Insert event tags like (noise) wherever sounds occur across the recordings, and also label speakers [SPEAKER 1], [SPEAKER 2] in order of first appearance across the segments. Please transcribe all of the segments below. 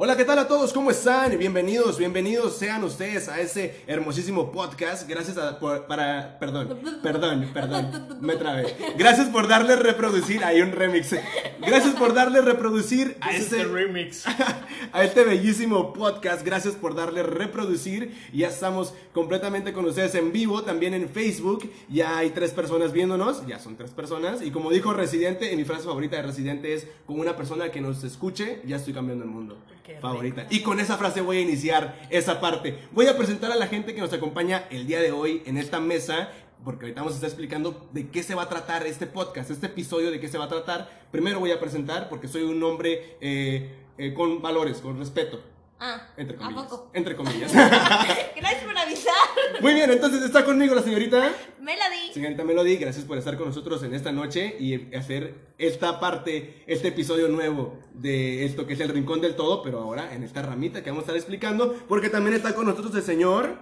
[SPEAKER 1] Hola, ¿qué tal a todos? ¿Cómo están? Bienvenidos, bienvenidos sean ustedes a ese hermosísimo podcast. Gracias a, por, para, perdón, perdón, perdón, me trabé. Gracias por darle reproducir, hay un remix. Gracias por darle reproducir a
[SPEAKER 2] This the remix. (laughs)
[SPEAKER 1] a este bellísimo podcast. Gracias por darle reproducir. Ya estamos completamente con ustedes en vivo, también en Facebook. Ya hay tres personas viéndonos, ya son tres personas. Y como dijo Residente, en mi frase favorita de Residente es, con una persona que nos escuche, ya estoy cambiando el mundo. Favorita. Y con esa frase voy a iniciar esa parte. Voy a presentar a la gente que nos acompaña el día de hoy en esta mesa. Porque ahorita vamos a estar explicando de qué se va a tratar este podcast, este episodio de qué se va a tratar. Primero voy a presentar porque soy un hombre eh, eh, con valores, con respeto.
[SPEAKER 3] Ah,
[SPEAKER 1] Entre
[SPEAKER 3] ¿a
[SPEAKER 1] comillas.
[SPEAKER 3] poco?
[SPEAKER 1] Entre comillas. (laughs)
[SPEAKER 3] Gracias por avisar.
[SPEAKER 1] Muy bien, entonces está conmigo la señorita.
[SPEAKER 3] Melody.
[SPEAKER 1] Señorita Melody, gracias por estar con nosotros en esta noche y hacer esta parte, este episodio nuevo de esto que es el Rincón del Todo, pero ahora en esta ramita que vamos a estar explicando, porque también está con nosotros el señor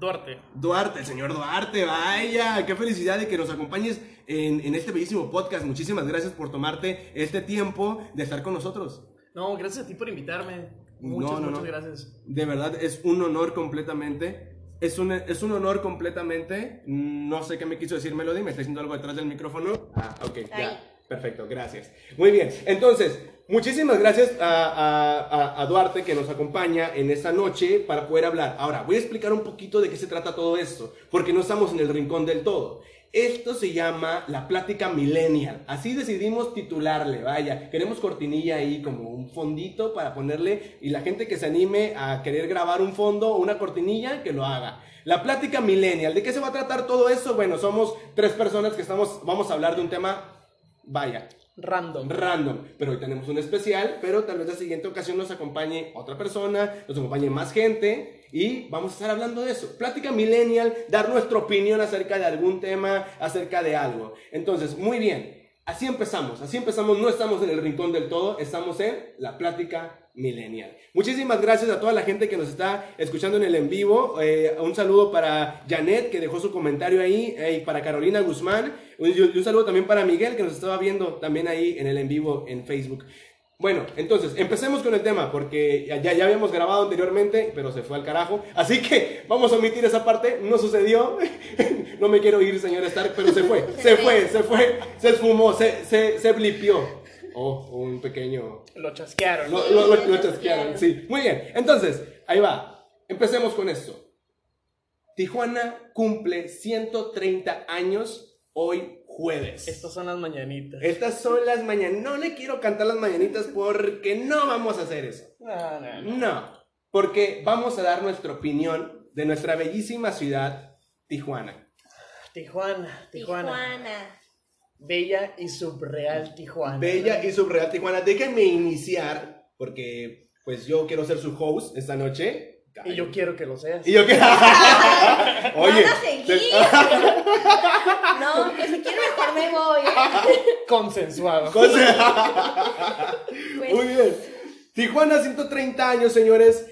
[SPEAKER 2] Duarte.
[SPEAKER 1] Duarte, el señor Duarte, vaya, qué felicidad de que nos acompañes en, en este bellísimo podcast. Muchísimas gracias por tomarte este tiempo de estar con nosotros.
[SPEAKER 2] No, gracias a ti por invitarme. Muchas,
[SPEAKER 1] No, no,
[SPEAKER 2] muchas
[SPEAKER 1] no.
[SPEAKER 2] gracias.
[SPEAKER 1] De verdad, es un honor completamente. Es un, es un honor completamente. No sé qué me quiso decir Melody, me está diciendo algo detrás del micrófono. Ah, ok,
[SPEAKER 3] Ahí.
[SPEAKER 1] ya. Perfecto, gracias. Muy bien, entonces, muchísimas gracias a, a- a- a Duarte que nos acompaña en esta noche para poder hablar. Ahora, voy a explicar un poquito de qué se trata todo esto, porque no estamos en el rincón del todo. Esto se llama la plática millennial. Así decidimos titularle, vaya. Queremos cortinilla ahí como un fondito para ponerle y la gente que se anime a querer grabar un fondo o una cortinilla, que lo haga. La plática millennial. ¿De qué se va a tratar todo eso? Bueno, somos tres personas que estamos, vamos a hablar de un tema, vaya,
[SPEAKER 2] Random.
[SPEAKER 1] random. Pero hoy tenemos un especial, pero tal vez la siguiente ocasión nos acompañe otra persona, nos acompañe más gente y vamos a estar hablando de eso. Plática millennial, dar nuestra opinión acerca de algún tema, acerca de algo. Entonces, muy bien. Así empezamos, así empezamos, no estamos en el rincón del todo, estamos en la plática millennial. Muchísimas gracias a toda la gente que nos está escuchando en el en vivo. Eh, un saludo para Janet que dejó su comentario ahí y para Carolina Guzmán. Un- Y un saludo también para Miguel que nos estaba viendo también ahí en el en vivo en Facebook. Bueno, entonces, empecemos con el tema, porque ya, ya habíamos grabado anteriormente, pero se fue al carajo. Así que vamos a omitir esa parte, no sucedió. (laughs) no me quiero ir, señor Stark, pero se fue, (laughs) se fue, se fue, se esfumó, se, se, se blipió. Oh, un pequeño...
[SPEAKER 2] Lo chasquearon.
[SPEAKER 1] Lo, lo, lo- lo chasquearon, sí. Muy bien, entonces, ahí va. Empecemos con esto. Tijuana cumple 130 años hoy jueves.
[SPEAKER 2] Estas son las mañanitas.
[SPEAKER 1] Estas son las mañanitas. No le quiero cantar las mañanitas porque no vamos a hacer eso.
[SPEAKER 2] No, no, no.
[SPEAKER 1] No, porque vamos a dar nuestra opinión de nuestra bellísima ciudad, Tijuana.
[SPEAKER 2] Tijuana, Tijuana.
[SPEAKER 3] Tijuana.
[SPEAKER 2] Bella y subreal Tijuana.
[SPEAKER 1] Bella y subreal Tijuana. Déjenme iniciar, porque pues yo quiero ser su host esta noche.
[SPEAKER 2] Y yo quiero que lo seas.
[SPEAKER 1] Y yo quiero... (laughs) Oye.
[SPEAKER 3] Van a seguir. no, que si quieren mejor me voy. (laughs)
[SPEAKER 2] Consensuado.
[SPEAKER 1] Cosa- (laughs)
[SPEAKER 3] Pues,
[SPEAKER 1] Muy bien. Tijuana, 130 años, señores.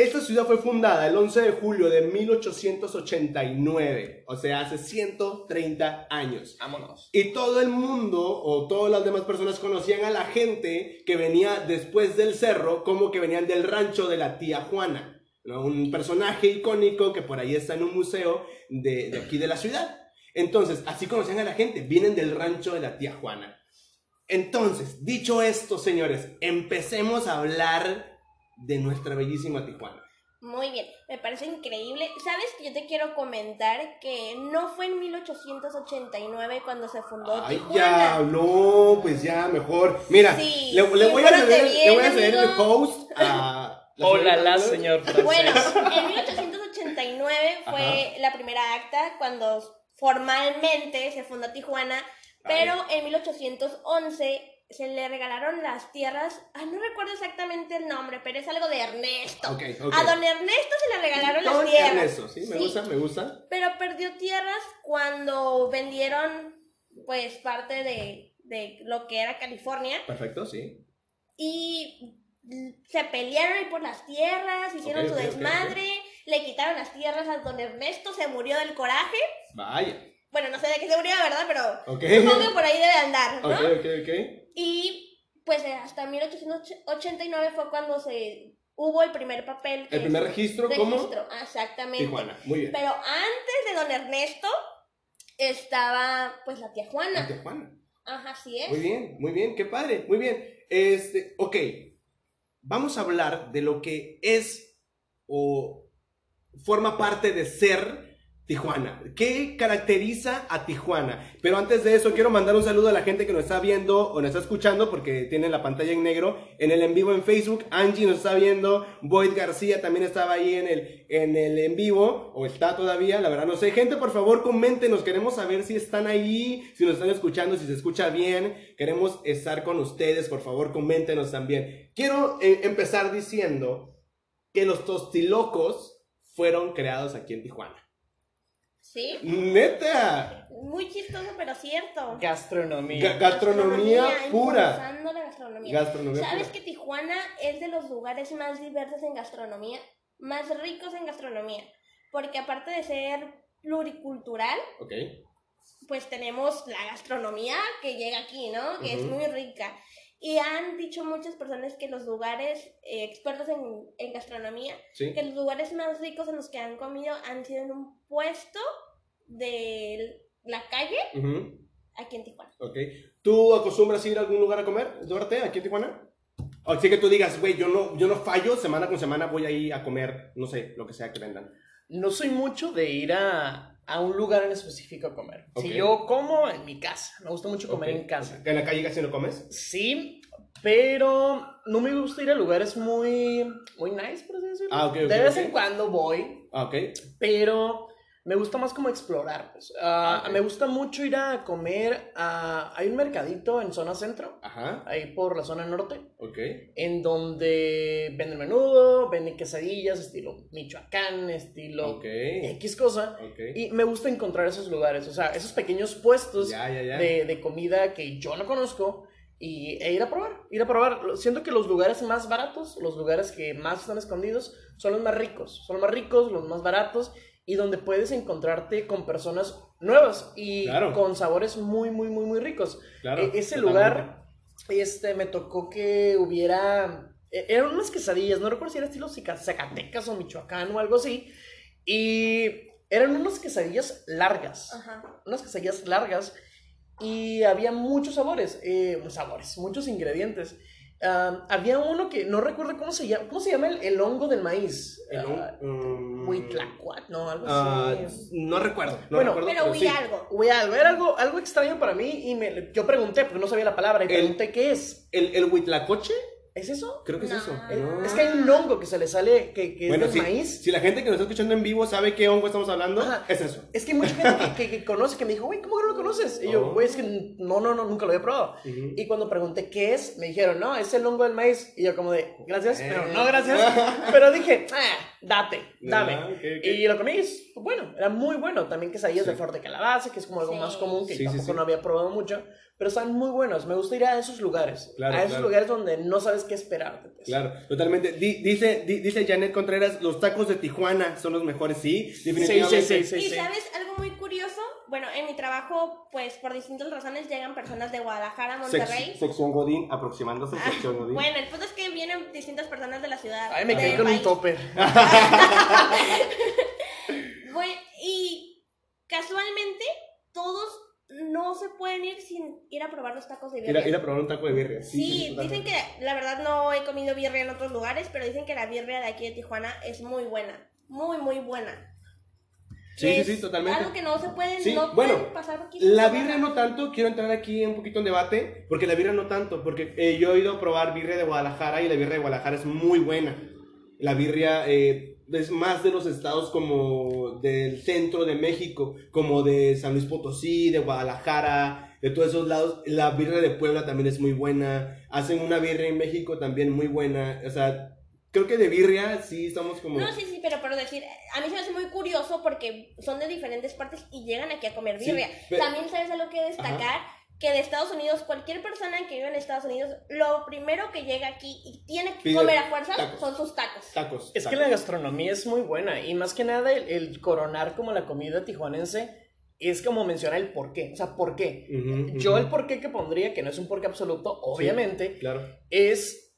[SPEAKER 1] Esta ciudad fue fundada el 11 de julio de 1889, o sea, hace 130 años.
[SPEAKER 2] Vámonos.
[SPEAKER 1] Y todo el mundo, o todas las demás personas, conocían a la gente que venía después del cerro, como que venían del rancho de la tía Juana. ¿no? Un personaje icónico que por ahí está en un museo de, de aquí de la ciudad. Entonces, así conocían a la gente, vienen del rancho de la tía Juana. Entonces, dicho esto, señores, empecemos a hablar de nuestra bellísima Tijuana.
[SPEAKER 3] Muy bien, me parece increíble. ¿Sabes que yo te quiero comentar que no fue en 1889 cuando se fundó
[SPEAKER 1] Ay,
[SPEAKER 3] Tijuana?
[SPEAKER 1] ya, no, pues ya, mejor. Mira,
[SPEAKER 3] Sí,
[SPEAKER 1] le, le voy a
[SPEAKER 3] infórmate
[SPEAKER 1] ceder, le voy a ceder el host a... (laughs)
[SPEAKER 2] Hola, la
[SPEAKER 1] señorita
[SPEAKER 2] señor (laughs) francés.
[SPEAKER 3] Bueno, en 1889 fue la primera acta cuando formalmente se fundó Tijuana, pero en 1811 se le regalaron las tierras, ah, no recuerdo exactamente el nombre, pero es algo de Ernesto.
[SPEAKER 1] Ok, ok.
[SPEAKER 3] A don Ernesto se le regalaron
[SPEAKER 1] Don
[SPEAKER 3] las tierras.
[SPEAKER 1] Ernesto, sí, me
[SPEAKER 3] Sí.
[SPEAKER 1] gusta, me gusta.
[SPEAKER 3] Pero perdió tierras cuando vendieron pues parte de, de lo que era California
[SPEAKER 1] Perfecto, sí.
[SPEAKER 3] y se pelearon ahí por las tierras, hicieron
[SPEAKER 1] Ok,
[SPEAKER 3] su desmadre, le quitaron las tierras a don Ernesto, se murió del coraje.
[SPEAKER 1] Vaya.
[SPEAKER 3] Bueno, no sé de qué se murió, ¿verdad? Pero
[SPEAKER 1] Ok.
[SPEAKER 3] supongo que por ahí debe andar, ¿no?
[SPEAKER 1] Ok, ok, ok.
[SPEAKER 3] Y pues eh, hasta 1889 fue cuando se hubo el primer papel.
[SPEAKER 1] El primer
[SPEAKER 3] es-
[SPEAKER 1] registro, ¿cómo?
[SPEAKER 3] registro, exactamente.
[SPEAKER 1] Tijuana, muy bien.
[SPEAKER 3] Pero antes de don Ernesto estaba pues la tía Juana.
[SPEAKER 1] Tijuana.
[SPEAKER 3] Ajá, así es.
[SPEAKER 1] Muy bien, muy bien, qué padre, muy bien. Este, ok, vamos a hablar de lo que es o forma parte de ser Tijuana. ¿Qué caracteriza a Tijuana? Pero antes de eso, quiero mandar un saludo a la gente que nos está viendo o nos está escuchando porque tienen la pantalla en negro en el en vivo en Facebook. Angie nos está viendo, Boyd García también estaba ahí en el, en el en vivo o está todavía, la verdad no sé. Gente, por favor, coméntenos, queremos saber si están ahí, si nos están escuchando, si se escucha bien. Queremos estar con ustedes, por favor, coméntenos también. Quiero eh, empezar diciendo que los tostilocos fueron creados aquí en Tijuana.
[SPEAKER 3] Sí.
[SPEAKER 1] Neta.
[SPEAKER 3] Muy chistoso, pero cierto.
[SPEAKER 2] Gastronomía.
[SPEAKER 1] Ga- gastronomía pura.
[SPEAKER 3] impulsando la gastronomía.
[SPEAKER 1] Gastronomía
[SPEAKER 3] ¿Sabes
[SPEAKER 1] pura.
[SPEAKER 3] que Tijuana es de los lugares más diversos en gastronomía? Más ricos en gastronomía. Porque aparte de ser pluricultural,
[SPEAKER 1] Ok.
[SPEAKER 3] pues tenemos la gastronomía que llega aquí, ¿no? Que es muy rica. Y han dicho muchas personas que los lugares, eh, expertos en, en gastronomía,
[SPEAKER 1] Sí.
[SPEAKER 3] que los lugares más ricos en los que han comido han sido en un puesto de la calle
[SPEAKER 1] Ujú,
[SPEAKER 3] aquí en Tijuana.
[SPEAKER 1] Ok. ¿Tú acostumbras ir a algún lugar a comer, Duarte, aquí en Tijuana? O así que tú digas, güey, yo no, yo no fallo, semana con semana voy a ir a comer, no sé, lo que sea que vendan.
[SPEAKER 2] No soy mucho de ir a, a un lugar en específico a comer. Si yo como en mi casa, me gusta mucho comer en casa.
[SPEAKER 1] ¿En la calle casi no comes?
[SPEAKER 2] Sí, pero no me gusta ir a lugares muy, muy nice, por así decirlo.
[SPEAKER 1] Ah, ok, ok,
[SPEAKER 2] de vez en cuando voy,
[SPEAKER 1] Ah, ok.
[SPEAKER 2] pero me gusta más como explorar. pues. Ah,
[SPEAKER 1] Ok.
[SPEAKER 2] Me gusta mucho ir a comer a... Hay un mercadito en zona centro,
[SPEAKER 1] Ajá.
[SPEAKER 2] ahí por la zona norte,
[SPEAKER 1] Ok.
[SPEAKER 2] en donde venden menudo, venden quesadillas, estilo Michoacán, estilo. X cosa. Y me gusta encontrar esos lugares, o sea, esos pequeños puestos
[SPEAKER 1] Ya, ya, ya.
[SPEAKER 2] de, de comida que yo no conozco y, e ir a probar, ir a probar. Siento que los lugares más baratos, los lugares que más están escondidos, son los más ricos, son los más ricos, los más baratos y donde puedes encontrarte con personas nuevas y
[SPEAKER 1] Claro.
[SPEAKER 2] con sabores muy, muy, muy, muy ricos.
[SPEAKER 1] Claro.
[SPEAKER 2] E- ese
[SPEAKER 1] totalmente.
[SPEAKER 2] lugar, este, me tocó que hubiera, e- eran unas quesadillas, no recuerdo si era estilo Zaca- Zacatecas o Michoacán o algo así, y eran unas quesadillas largas,
[SPEAKER 3] Ajá.
[SPEAKER 2] unas quesadillas largas, y había muchos sabores, eh, sabores, muchos ingredientes. Ah, había uno que no recuerdo cómo se llama, ¿cómo se llama el, el hongo del maíz?
[SPEAKER 1] El
[SPEAKER 2] Ah, Huitlacuat, no, algo
[SPEAKER 1] ah,
[SPEAKER 2] así.
[SPEAKER 1] no recuerdo. No
[SPEAKER 2] Bueno,
[SPEAKER 1] recuerdo,
[SPEAKER 3] Pero
[SPEAKER 1] sí.
[SPEAKER 3] huí algo.
[SPEAKER 2] Güey, algo, era algo, algo extraño para mí y me, yo pregunté porque no sabía la palabra y
[SPEAKER 1] El-
[SPEAKER 2] pregunté qué es.
[SPEAKER 1] ¿El, el huitlacoche?
[SPEAKER 2] ¿Es eso?
[SPEAKER 1] Creo que es eso.
[SPEAKER 2] Es-
[SPEAKER 1] No.
[SPEAKER 2] Es que hay un hongo que se le sale que, que
[SPEAKER 1] Bueno,
[SPEAKER 2] es del maíz.
[SPEAKER 1] si la gente que nos está escuchando en vivo sabe qué hongo estamos hablando,
[SPEAKER 2] Ajá.
[SPEAKER 1] es eso.
[SPEAKER 2] Es que hay mucha gente que, (laughs) que- que conoce que me dijo, güey, ¿cómo que no lo conoces? Y yo,
[SPEAKER 1] Oh.
[SPEAKER 2] güey, es que no, no, no, nunca lo había probado. Y cuando pregunté qué es, me dijeron, no, es el hongo del maíz. Y yo como de, gracias,
[SPEAKER 1] Eh.
[SPEAKER 2] pero no gracias. (laughs) pero dije, ah, date, dame.
[SPEAKER 1] Ah, ok, ok.
[SPEAKER 2] Y lo comí, es bueno, era muy bueno. También quesadillas
[SPEAKER 1] Sí.
[SPEAKER 2] de flor de calabaza, que es como algo
[SPEAKER 3] Sí.
[SPEAKER 2] más común, que
[SPEAKER 1] Sí,
[SPEAKER 2] tampoco
[SPEAKER 1] sí.
[SPEAKER 2] no había probado mucho. Pero están muy buenos. Me gusta ir a esos lugares.
[SPEAKER 1] Claro,
[SPEAKER 2] a esos
[SPEAKER 1] claro.
[SPEAKER 2] lugares donde no sabes qué esperarte. pues.
[SPEAKER 1] Claro, totalmente. Di- dice, di- dice Janet Contreras, los tacos de Tijuana son los mejores. Sí, definitivamente.
[SPEAKER 2] Sí, sí, sí,
[SPEAKER 3] y
[SPEAKER 2] sí.
[SPEAKER 3] sabes algo muy curioso, bueno, en mi trabajo, pues por distintas razones llegan personas de Guadalajara,
[SPEAKER 1] Sex-
[SPEAKER 3] Monterrey.
[SPEAKER 1] sección Godín, aproximándose a
[SPEAKER 3] Ah,
[SPEAKER 1] sección Godín.
[SPEAKER 3] bueno, el punto es que vienen distintas personas de la ciudad.
[SPEAKER 2] Ay, me quedé con un topper. (laughs)
[SPEAKER 3] Bueno, y casualmente todos no se pueden ir sin ir a probar los tacos de
[SPEAKER 1] ir,
[SPEAKER 3] birria.
[SPEAKER 1] a, ir a probar un taco de birria.
[SPEAKER 3] Sí, dicen que la verdad no he comido birria en otros lugares, pero dicen que la birria de aquí de Tijuana es muy buena, muy muy buena.
[SPEAKER 1] Sí, sí, sí, totalmente.
[SPEAKER 3] Algo que no se pueden,
[SPEAKER 1] Sí,
[SPEAKER 3] no
[SPEAKER 1] bueno,
[SPEAKER 3] pasar aquí.
[SPEAKER 1] La birria no tanto, quiero entrar aquí un poquito en debate, porque la birria no tanto, porque eh, yo he ido a probar birria de Guadalajara y la birria de Guadalajara es muy buena. La birria eh, es más de los estados como del centro de México, como de San Luis Potosí, de Guadalajara, de todos esos lados. La birria de Puebla también es muy buena. Hacen una birria en México también muy buena. O sea, creo que de birria sí estamos como...
[SPEAKER 3] No, sí, sí, pero por decir, a mí se me hace muy curioso porque son de diferentes partes y llegan aquí a comer
[SPEAKER 1] Sí,
[SPEAKER 3] birria.
[SPEAKER 1] pero-
[SPEAKER 3] También sabes algo que destacar, que de Estados Unidos, cualquier persona que vive en Estados Unidos, lo primero que llega aquí y tiene que
[SPEAKER 1] Pide
[SPEAKER 3] comer a fuerzas
[SPEAKER 1] tacos.
[SPEAKER 3] son sus tacos.
[SPEAKER 1] Tacos.
[SPEAKER 2] Es que la gastronomía es muy buena y más que nada el, el coronar como la comida tijuanense es como mencionar el por qué. O sea, ¿por qué? Yo el por qué que pondría, que no es un por qué absoluto, obviamente,
[SPEAKER 1] Claro.
[SPEAKER 2] es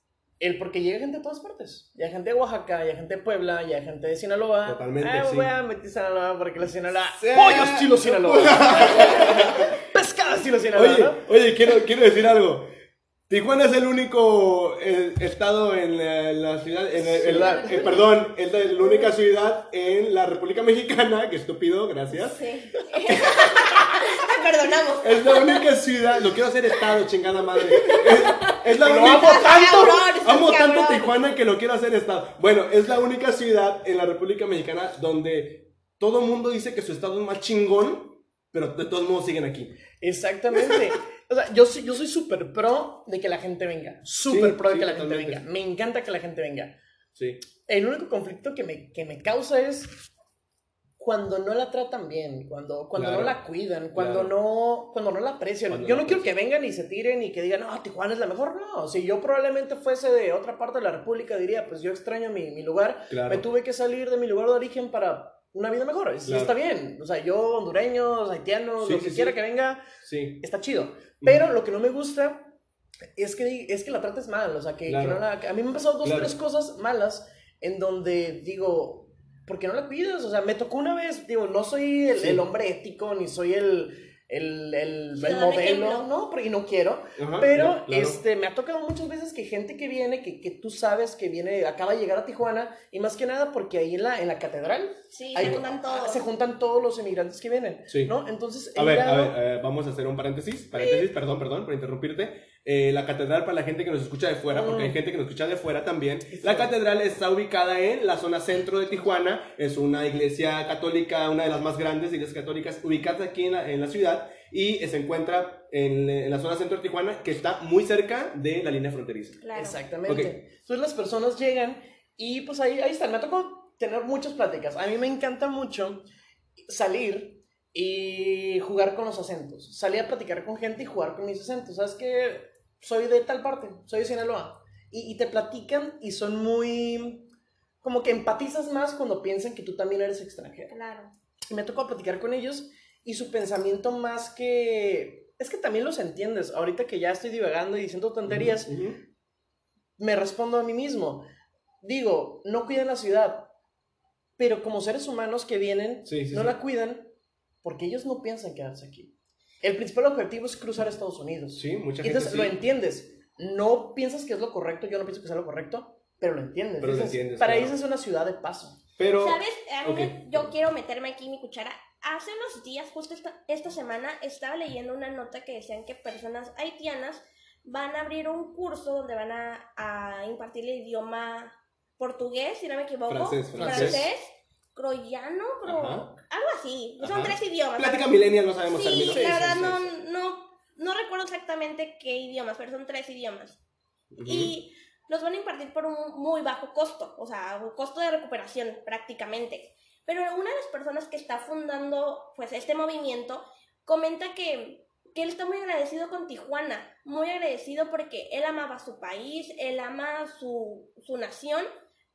[SPEAKER 2] el porque llega gente de todas partes. Ya hay gente de Oaxaca, ya hay gente de Puebla, ya hay gente de Sinaloa.
[SPEAKER 1] Totalmente,
[SPEAKER 2] Ah,
[SPEAKER 1] sí.
[SPEAKER 2] voy a meter Sinaloa porque la Sinaloa...
[SPEAKER 1] Sí.
[SPEAKER 2] ¡Pollo estilo Sinaloa! (laughs) ¡Pescado estilo Sinaloa!
[SPEAKER 1] Oye,
[SPEAKER 2] ¿no?
[SPEAKER 1] oye, quiero, quiero decir algo. Tijuana es el único eh, estado en la, ciudad, en, el- en la- eh, perdón, es la, única ciudad en la República Mexicana, que estúpido, gracias.
[SPEAKER 3] Sí. Perdonamos.
[SPEAKER 1] Es la única ciudad, lo quiero hacer estado, chingada madre. Es, es la única,
[SPEAKER 2] amo tanto,
[SPEAKER 3] cabrón,
[SPEAKER 1] amo tanto
[SPEAKER 3] cabrón.
[SPEAKER 1] Tijuana que lo quiero hacer estado. Bueno, es la única ciudad en la República Mexicana donde todo mundo dice que su estado es más chingón, pero de todos modos siguen aquí.
[SPEAKER 2] Exactamente. O sea, yo soy, yo soy súper pro de que la gente venga. Súper
[SPEAKER 1] Sí,
[SPEAKER 2] pro de
[SPEAKER 1] sí,
[SPEAKER 2] que la gente venga. Me encanta que la gente venga.
[SPEAKER 1] Sí.
[SPEAKER 2] El único conflicto que me, que me causa es cuando no la tratan bien, cuando, cuando
[SPEAKER 1] Claro.
[SPEAKER 2] no la cuidan, cuando,
[SPEAKER 1] Claro.
[SPEAKER 2] no, cuando no la aprecian.
[SPEAKER 1] Cuando
[SPEAKER 2] yo
[SPEAKER 1] no
[SPEAKER 2] no quiero que vengan y se tiren y que digan, no, Tijuana es la mejor. No, si yo probablemente fuese de otra parte de la República, diría, pues yo extraño mi, mi lugar.
[SPEAKER 1] Claro.
[SPEAKER 2] Me tuve que salir de mi lugar de origen para una vida mejor.
[SPEAKER 1] Claro.
[SPEAKER 2] está bien. O sea, yo, hondureños, haitianos,
[SPEAKER 1] Sí,
[SPEAKER 2] lo que
[SPEAKER 1] sí.
[SPEAKER 2] quiera que venga, está chido. Pero lo que no me gusta es que, es que la trates mal. O sea, que, que
[SPEAKER 1] Claro.
[SPEAKER 2] no la- que a mí me han pasado dos,
[SPEAKER 1] Claro.
[SPEAKER 2] tres cosas malas en donde digo, ¿por qué no la cuidas? O sea, me tocó una vez, digo, no soy el hombre ético, ni soy el, el, el, modelo, no, porque no quiero.
[SPEAKER 1] Ajá,
[SPEAKER 2] Pero
[SPEAKER 1] claro.
[SPEAKER 2] este, me ha tocado muchas veces que gente que viene, que, que tú sabes que viene, acaba de llegar a Tijuana, y más que nada porque ahí en la, en la catedral
[SPEAKER 3] Sí,
[SPEAKER 2] hay-
[SPEAKER 3] se juntan todos.
[SPEAKER 2] se juntan todos los emigrantes que vienen,
[SPEAKER 1] Sí.
[SPEAKER 2] ¿no? Entonces,
[SPEAKER 1] A ver, eh, vamos a hacer un paréntesis. Paréntesis, perdón, perdón por interrumpirte. Eh, la catedral, para la gente que nos escucha de fuera, porque
[SPEAKER 2] Mm.
[SPEAKER 1] hay gente que nos escucha de fuera también. La catedral está ubicada en la zona centro de Tijuana. Es una iglesia católica, una de las más grandes iglesias católicas ubicadas aquí en la, en la ciudad. Y se encuentra en, en la zona centro de Tijuana, que está muy cerca de la línea fronteriza.
[SPEAKER 3] Claro.
[SPEAKER 2] Exactamente.
[SPEAKER 1] Ok.
[SPEAKER 2] Entonces las personas llegan y pues ahí, ahí están. Me ha tocado tener muchas pláticas. A mí me encanta mucho salir y jugar con los acentos. Salir a platicar con gente y jugar con mis acentos. ¿Sabes que Soy de tal parte, soy de Sinaloa. Y, y te platican y son muy... Como que empatizas más cuando piensan que tú también eres extranjero.
[SPEAKER 3] Claro.
[SPEAKER 2] Y me tocó platicar con ellos y su pensamiento más que... Es que también los entiendes. Ahorita que ya estoy divagando y diciendo tonterías, me respondo a mí mismo. Digo, no cuidan la ciudad, pero como seres humanos que vienen,
[SPEAKER 1] Sí, sí,
[SPEAKER 2] no
[SPEAKER 1] sí.
[SPEAKER 2] la cuidan porque ellos no piensan quedarse aquí. El principal objetivo es cruzar Estados Unidos.
[SPEAKER 1] Sí, mucha
[SPEAKER 2] Y
[SPEAKER 1] gente
[SPEAKER 2] entonces
[SPEAKER 1] sí.
[SPEAKER 2] lo entiendes. No piensas que es lo correcto, yo no pienso que sea lo correcto, pero lo entiendes.
[SPEAKER 1] Pero lo
[SPEAKER 2] Dices,
[SPEAKER 1] entiendes,
[SPEAKER 2] Para
[SPEAKER 1] claro.
[SPEAKER 2] ellos es una ciudad de paso.
[SPEAKER 1] Pero...
[SPEAKER 3] ¿Sabes? A mí me-
[SPEAKER 1] ok.
[SPEAKER 3] yo quiero meterme aquí mi cuchara. Hace unos días, justo esta, esta semana, estaba leyendo una nota que decían que personas haitianas van a abrir un curso donde van a, a impartir el idioma portugués, si no me equivoco.
[SPEAKER 1] Francés, francés.
[SPEAKER 3] croyano, cro-
[SPEAKER 1] Ajá.
[SPEAKER 3] Algo así. Son tres idiomas.
[SPEAKER 1] Plática millennial, no sabemos
[SPEAKER 3] Sí,
[SPEAKER 1] términos.
[SPEAKER 2] Sí,
[SPEAKER 3] la verdad no, no, no recuerdo exactamente qué idiomas, pero son tres idiomas. Y los van a impartir por un muy bajo costo, o sea, un costo de recuperación prácticamente. Pero una de las personas que está fundando pues este movimiento comenta que, que él está muy agradecido con Tijuana, muy agradecido porque él amaba su país, él ama su, su nación,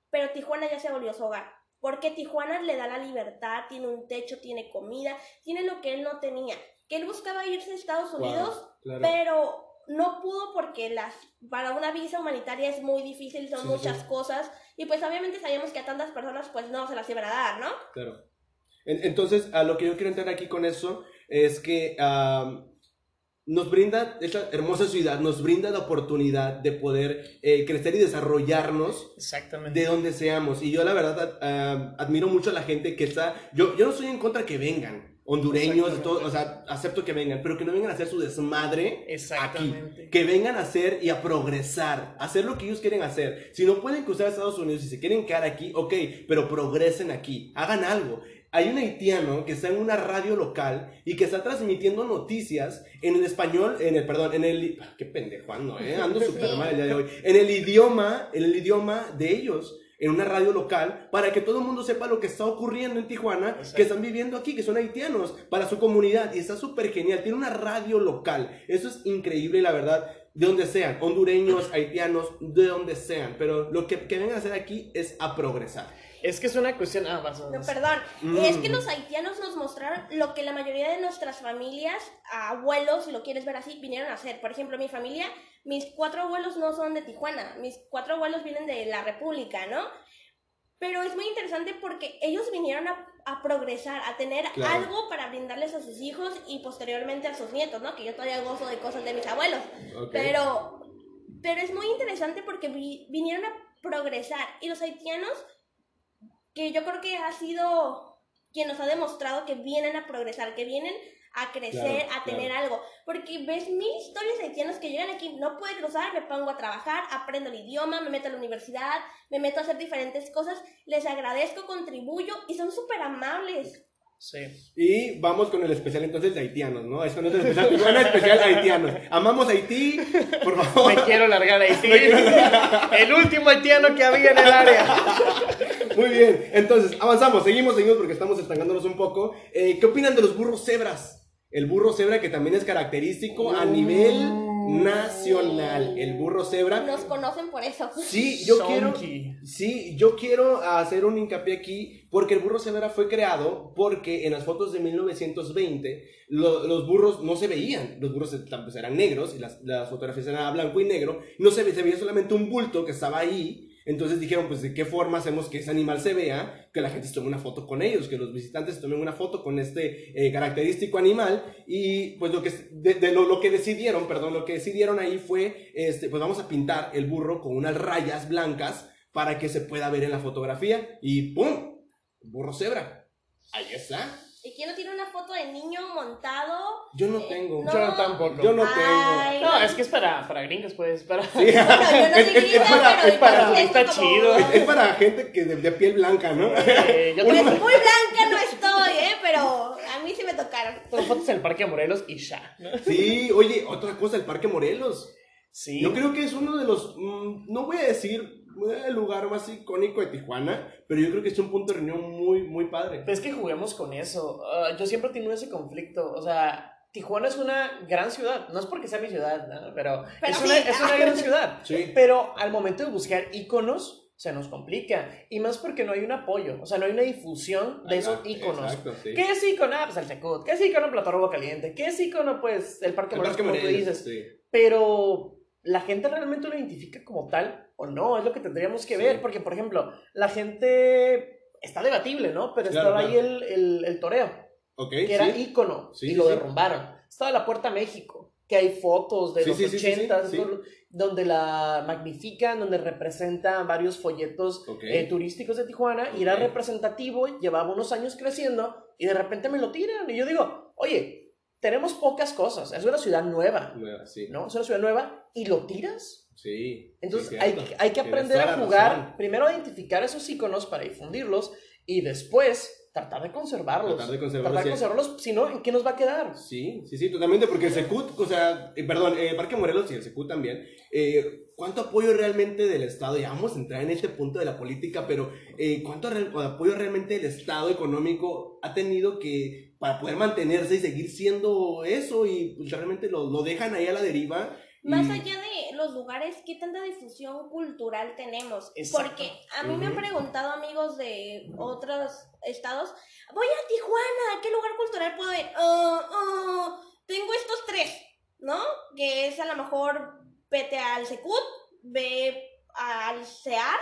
[SPEAKER 3] pero Tijuana ya se volvió su hogar. Porque Tijuana le da la libertad, tiene un techo, tiene comida, tiene lo que él no tenía. Que él buscaba irse a Estados
[SPEAKER 1] Wow,
[SPEAKER 3] Unidos,
[SPEAKER 1] claro.
[SPEAKER 3] pero no pudo porque las para una visa humanitaria es muy difícil, son
[SPEAKER 1] Sí,
[SPEAKER 3] muchas
[SPEAKER 1] sí.
[SPEAKER 3] cosas y pues obviamente sabíamos que a tantas personas pues no se las iban a dar, ¿no?
[SPEAKER 1] Claro. En- Entonces, a lo que yo quiero entrar aquí con eso es que nos brinda, esta hermosa ciudad, nos brinda la oportunidad de poder eh, crecer y desarrollarnos
[SPEAKER 2] Exactamente.
[SPEAKER 1] de donde seamos. Y yo la verdad am, admiro mucho a la gente que está, yo, yo no estoy en contra que vengan, hondureños, todo, o sea, acepto que vengan, pero que no vengan a hacer su desmadre
[SPEAKER 2] Exactamente.
[SPEAKER 1] aquí. Que vengan a hacer y a progresar, a hacer lo que ellos quieren hacer. Si no pueden cruzar a Estados Unidos y se quieren quedar aquí, ok, pero progresen aquí, hagan algo. Hay un haitiano que está en una radio local y que está transmitiendo noticias en el español, en el, perdón, en el, ah, qué pendejo ando, eh, ando súper mal el día de hoy, en el idioma, en el idioma de ellos, en una radio local, para que todo el mundo sepa lo que está ocurriendo en Tijuana,
[SPEAKER 2] Exacto.
[SPEAKER 1] que están viviendo aquí, que son haitianos, para su comunidad, y está súper genial, tiene una radio local, eso es increíble, la verdad, de donde sean, hondureños, haitianos, de donde sean, pero lo que, que vengan a hacer aquí es a progresar.
[SPEAKER 2] Es que es una cuestión. Ah, vas,
[SPEAKER 3] No, perdón.
[SPEAKER 1] Mm.
[SPEAKER 3] Es que los haitianos nos mostraron lo que la mayoría de nuestras familias, abuelos, si lo quieres ver así, vinieron a hacer. Por ejemplo, mi familia, mis cuatro abuelos no son de Tijuana, mis cuatro abuelos vienen de la República, ¿no? Pero es muy interesante porque ellos vinieron a, a progresar, a tener
[SPEAKER 1] Claro.
[SPEAKER 3] algo para brindarles a sus hijos y posteriormente a sus nietos, ¿no? Que yo todavía gozo de cosas de mis abuelos.
[SPEAKER 1] Ok.
[SPEAKER 3] Pero, pero es muy interesante porque vi- vinieron a progresar. Y los haitianos, que yo creo que ha sido quien nos ha demostrado que vienen a progresar, que vienen a crecer,
[SPEAKER 1] Claro,
[SPEAKER 3] a tener algo. Porque ves mil historias de haitianos que llegan aquí, no puede cruzar, me pongo a trabajar, aprendo el idioma, me meto a la universidad, me meto a hacer diferentes cosas, les agradezco, contribuyo y son súper amables.
[SPEAKER 2] Sí.
[SPEAKER 1] Y vamos con el especial entonces de haitianos, ¿no? Esto no es el especial, Tijuana, especial haitianos. Amamos Haití, por favor.
[SPEAKER 2] Me quiero largar a Haití. (laughs) El último haitiano que había en el área.
[SPEAKER 1] Muy bien, entonces avanzamos, seguimos, seguimos porque estamos estancándonos un poco. Eh, ¿Qué opinan de los burros cebras? El burro cebra que también es característico a nivel nacional. El burro cebra.
[SPEAKER 3] Nos conocen por eso.
[SPEAKER 1] Sí, yo quiero. Sí, yo quiero hacer un hincapié aquí porque el burro cebra fue creado porque en las fotos de 1920 lo- los burros no se veían, los burros pues, eran negros y las, las fotografías eran a blanco y negro, no se, ve- se veía solamente un bulto que estaba ahí. Entonces dijeron, pues, ¿de qué forma hacemos que ese animal se vea? Que la gente tome una foto con ellos, que los visitantes tomen una foto con este eh, característico animal. Y pues lo que, de, lo que decidieron, perdón, lo que decidieron ahí fue, este, pues vamos a pintar el burro con unas rayas blancas para que se pueda ver en la fotografía. Y ¡pum! Burro cebra. Ahí está.
[SPEAKER 3] ¿Y quién no tiene una foto de niño montado?
[SPEAKER 1] Yo no
[SPEAKER 3] Eh,
[SPEAKER 1] tengo.
[SPEAKER 3] no.
[SPEAKER 2] Yo no tampoco.
[SPEAKER 1] Yo no
[SPEAKER 3] Ay,
[SPEAKER 2] No, es que es para, para gringos, pues. Para...
[SPEAKER 1] Sí.
[SPEAKER 3] Bueno, yo no soy
[SPEAKER 1] Es- es-
[SPEAKER 3] gringa,
[SPEAKER 1] es para-
[SPEAKER 3] pero
[SPEAKER 1] es para-
[SPEAKER 3] yo sí
[SPEAKER 2] está
[SPEAKER 3] tengo como-
[SPEAKER 2] chido.
[SPEAKER 1] Es, es para gente que de, de piel blanca, ¿no?
[SPEAKER 2] Eh, yo (laughs)
[SPEAKER 3] Pues
[SPEAKER 2] tengo,
[SPEAKER 3] muy blanca no estoy, ¿eh? Pero a mí sí me tocaron.
[SPEAKER 2] tengo fotos en el Parque Morelos y ya.
[SPEAKER 1] Sí, oye, otra cosa, el Parque Morelos.
[SPEAKER 2] Sí.
[SPEAKER 1] Yo creo que es uno de los, mm, no voy a decir el lugar más icónico de Tijuana, pero yo creo que es un punto de reunión muy, muy padre.
[SPEAKER 2] Pues es que juguemos con eso. Ah, yo siempre he tenido ese conflicto. O sea, Tijuana es una gran ciudad. No es porque sea mi ciudad, ¿no? pero,
[SPEAKER 3] Pero
[SPEAKER 2] es,
[SPEAKER 3] sí.
[SPEAKER 2] una, es una gran (laughs) ciudad.
[SPEAKER 1] Sí.
[SPEAKER 2] Pero al momento de buscar iconos, se nos complica. Y más porque no hay un apoyo. O sea, no hay una difusión de esos iconos.
[SPEAKER 1] Exacto, sí.
[SPEAKER 2] ¿Qué es icono? Ah, pues el Secut. ¿Qué es icono? Plato Robo Caliente. ¿Qué es icono? Pues el Parque
[SPEAKER 1] El
[SPEAKER 2] Morelos, como tú dices.
[SPEAKER 1] sí.
[SPEAKER 2] Pero la gente realmente lo identifica como tal o no, es lo que tendríamos que
[SPEAKER 1] Sí.
[SPEAKER 2] ver, porque por ejemplo, la gente está debatible, ¿no? Pero
[SPEAKER 1] Claro,
[SPEAKER 2] estaba
[SPEAKER 1] claro.
[SPEAKER 2] ahí el, el, el toreo, que era
[SPEAKER 1] sí.
[SPEAKER 2] ícono,
[SPEAKER 1] Sí,
[SPEAKER 2] y lo derrumbaron. Estaba la Puerta México, que hay fotos de los
[SPEAKER 1] sí, sí, sí, sí,
[SPEAKER 2] 80
[SPEAKER 1] sí.
[SPEAKER 2] donde la magnifican, donde representa varios folletos
[SPEAKER 1] Ok.
[SPEAKER 2] eh, turísticos de Tijuana, y era representativo, llevaba unos años creciendo, y de repente me lo tiran, y yo digo, oye, tenemos pocas cosas, es una ciudad nueva,
[SPEAKER 1] Nueva, sí.
[SPEAKER 2] ¿no? Es una ciudad nueva, y lo tiras.
[SPEAKER 1] Sí.
[SPEAKER 2] Entonces
[SPEAKER 1] sí,
[SPEAKER 2] hay, hay que aprender a jugar, primero a identificar esos iconos para difundirlos y después tratar de conservarlos.
[SPEAKER 1] Tratar de conservarlos,
[SPEAKER 2] Tratar de conservarlos, si no, ¿en qué nos va a quedar?
[SPEAKER 1] Sí, sí, sí, totalmente, porque el Secut, o sea, eh, perdón, el Parque Morelos y el Secut también, eh, ¿cuánto apoyo realmente del Estado? Ya vamos a entrar en este punto de la política, pero eh, ¿cuánto re- apoyo realmente el Estado económico ha tenido que para poder mantenerse y seguir siendo eso y pues, realmente lo, lo dejan ahí a la deriva?
[SPEAKER 3] Más allá de los lugares, ¿qué tanta difusión cultural tenemos?
[SPEAKER 2] Exacto.
[SPEAKER 3] Porque a mí me han preguntado amigos de otros estados, voy a Tijuana, ¿qué lugar cultural puedo ir? "Ah, ah, tengo estos tres, ¿no? Que es a lo mejor vete al Secut, ve al CEAR,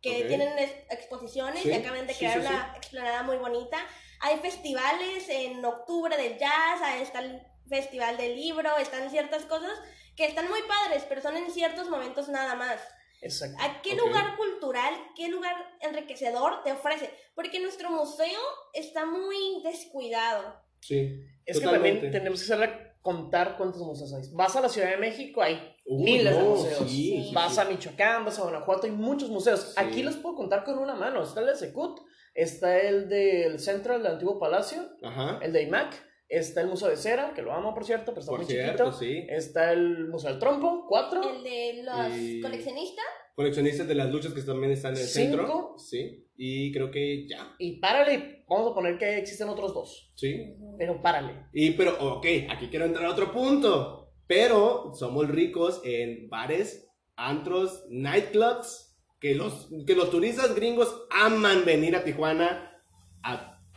[SPEAKER 3] que tienen es- exposiciones
[SPEAKER 1] Sí,
[SPEAKER 3] y acaban de crear
[SPEAKER 1] sí, sí.
[SPEAKER 3] una explanada muy bonita. Hay festivales en octubre del jazz, está el festival del libro, están ciertas cosas que están muy padres, pero son en ciertos momentos nada más.
[SPEAKER 2] Exacto.
[SPEAKER 3] ¿A qué lugar cultural, qué lugar enriquecedor te ofrece? Porque nuestro museo está muy descuidado.
[SPEAKER 1] Sí,
[SPEAKER 2] Es que también tenemos que saber contar cuántos museos hay. Vas a la Ciudad de México, hay
[SPEAKER 1] Uy,
[SPEAKER 2] miles de museos.
[SPEAKER 1] sí, sí,
[SPEAKER 2] vas
[SPEAKER 1] sí.
[SPEAKER 2] a Michoacán, vas a Guanajuato, hay muchos museos.
[SPEAKER 1] Sí.
[SPEAKER 2] Aquí los puedo contar con una mano. Está el de Secut, está el del Central del Antiguo Palacio,
[SPEAKER 1] Ajá,
[SPEAKER 2] el de IMAC, está el Museo de Cera, que lo amo por cierto, pero está
[SPEAKER 1] por
[SPEAKER 2] muy
[SPEAKER 1] cierto,
[SPEAKER 2] chiquito.
[SPEAKER 1] sí.
[SPEAKER 2] Está el Museo del Trompo, cuatro.
[SPEAKER 3] El de los
[SPEAKER 1] Y-
[SPEAKER 3] coleccionistas,
[SPEAKER 1] Coleccionistas de las luchas que también están en el
[SPEAKER 2] Cinco.
[SPEAKER 1] centro, sí, y creo que ya,
[SPEAKER 2] Y párale, vamos a poner que existen otros dos.
[SPEAKER 1] sí.
[SPEAKER 2] Pero párale.
[SPEAKER 1] Y pero, ok, aquí quiero entrar a otro punto. pero somos ricos en bares, antros, nightclubs, que los, que los turistas gringos aman venir a Tijuana